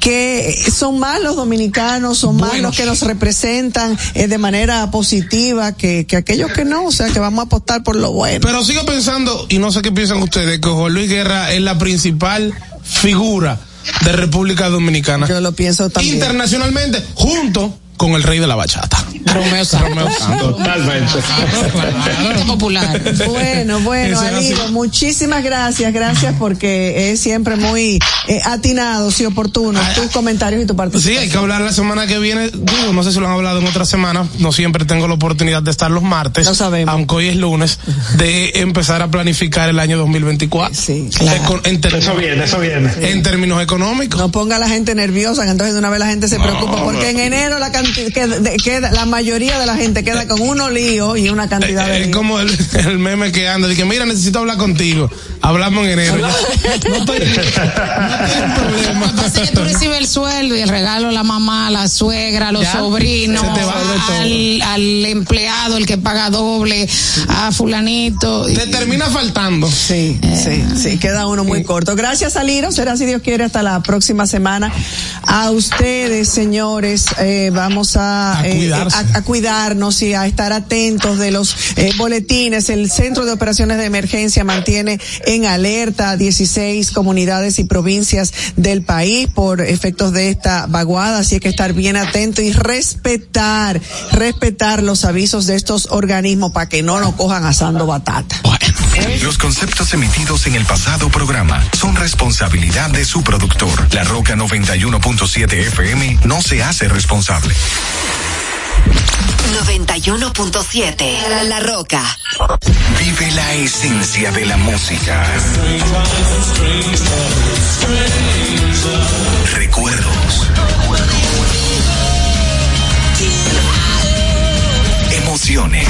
que son más los dominicanos, son más los que nos representan eh, de manera positiva que, que aquellos que no, o sea, que vamos a apostar por lo bueno. Pero sigo pensando, y no sé qué piensan ustedes, que Juan Luis Guerra es la principal figura de República Dominicana. Yo lo pienso también. Internacionalmente, junto con el rey de la bachata. Romeo Santos. Totalmente. popular. Bueno, bueno, amigo, muchísimas gracias, gracias porque es siempre muy eh, atinado y oportuno ah, tus comentarios y tu participación. Sí, hay que hablar la semana que viene, digo, no sé si lo han hablado en otra semana, no siempre tengo la oportunidad de estar los martes, no sabemos. aunque hoy es lunes, de empezar a planificar el año 2024. Sí, claro. eso viene, eso viene. En términos económicos. No ponga a la gente nerviosa, que entonces de una vez la gente se preocupa, porque en enero la cantidad, la mayoría de la gente queda con unos líos y una cantidad de Es como el, el, meme que anda, de que mira, necesito hablar contigo. Hablamos en enero. no, estoy, no problema. Pasa que tú recibes el sueldo y el regalo a la mamá, la suegra, los sobrinos, al, al, empleado, el que paga doble, a fulanito. Te termina faltando. Sí, sí, sí, queda uno muy corto. Gracias, Aliro. Será si Dios quiere hasta la próxima semana. A ustedes, señores, eh, vamos a, a, eh, a, cuidarnos y a estar atentos de los eh, boletines. El Centro de Operaciones de Emergencia mantiene en alerta 16 comunidades y provincias del país por efectos de esta vaguada, así que estar bien atento y respetar, respetar los avisos de estos organismos para que no nos cojan asando batata. Los conceptos emitidos en el pasado programa son responsabilidad de su productor. La Roca 91.7 FM no se hace responsable. 91.7 La Roca. Vive la esencia de la música. Recuerdos. Emociones.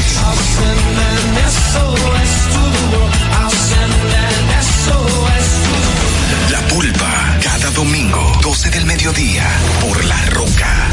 La pulpa, cada domingo, 12 del mediodía, por La Roca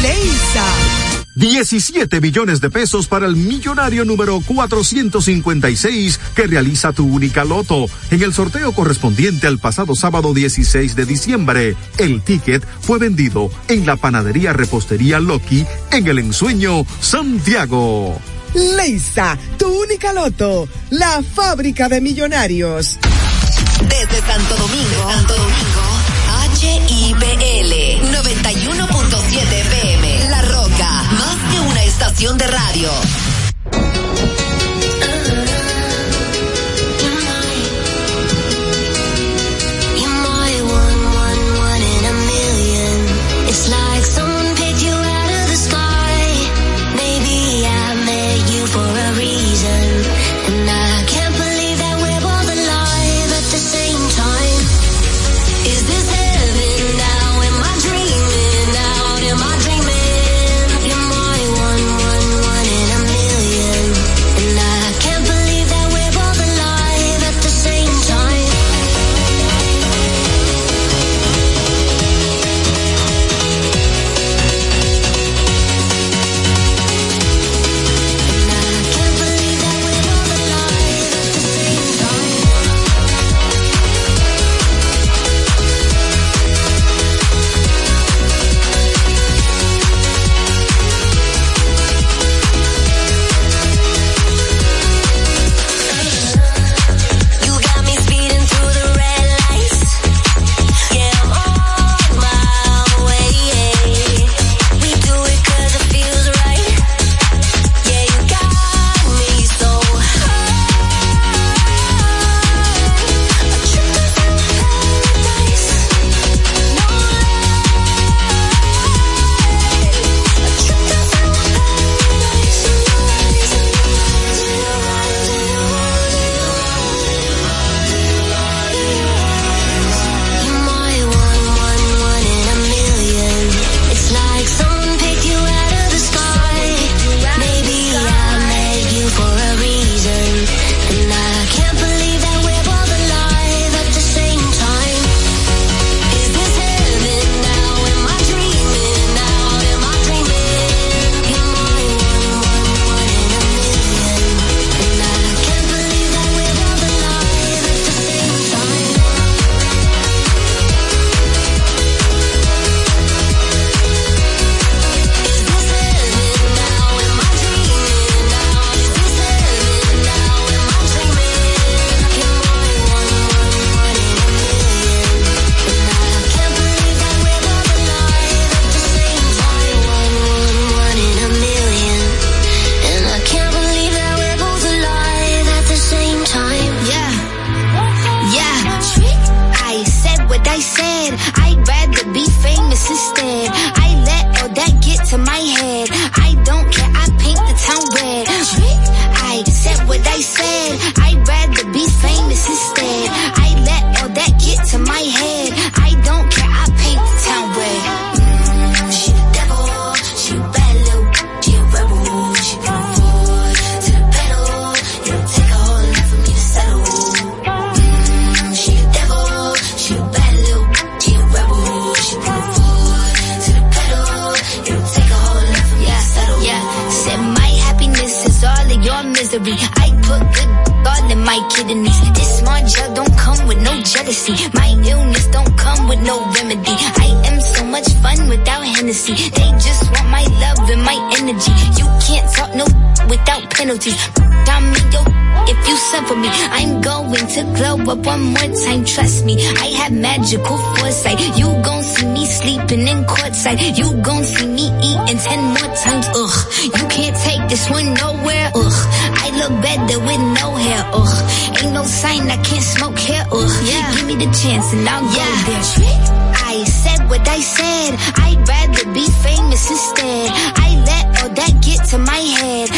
Leisa. 17 billones de pesos para el millonario número 456 que realiza tu única loto. En el sorteo correspondiente al pasado sábado 16 de diciembre, el ticket fue vendido en la panadería repostería Loki en el ensueño Santiago. Leisa, tu única loto, la fábrica de millonarios. Desde Santo Domingo, Santo Domingo, HIPL 91.7 estación de radio. the chance and I'll yeah. go there. Trick? I said what I said. I'd rather be famous instead. I let all that get to my head.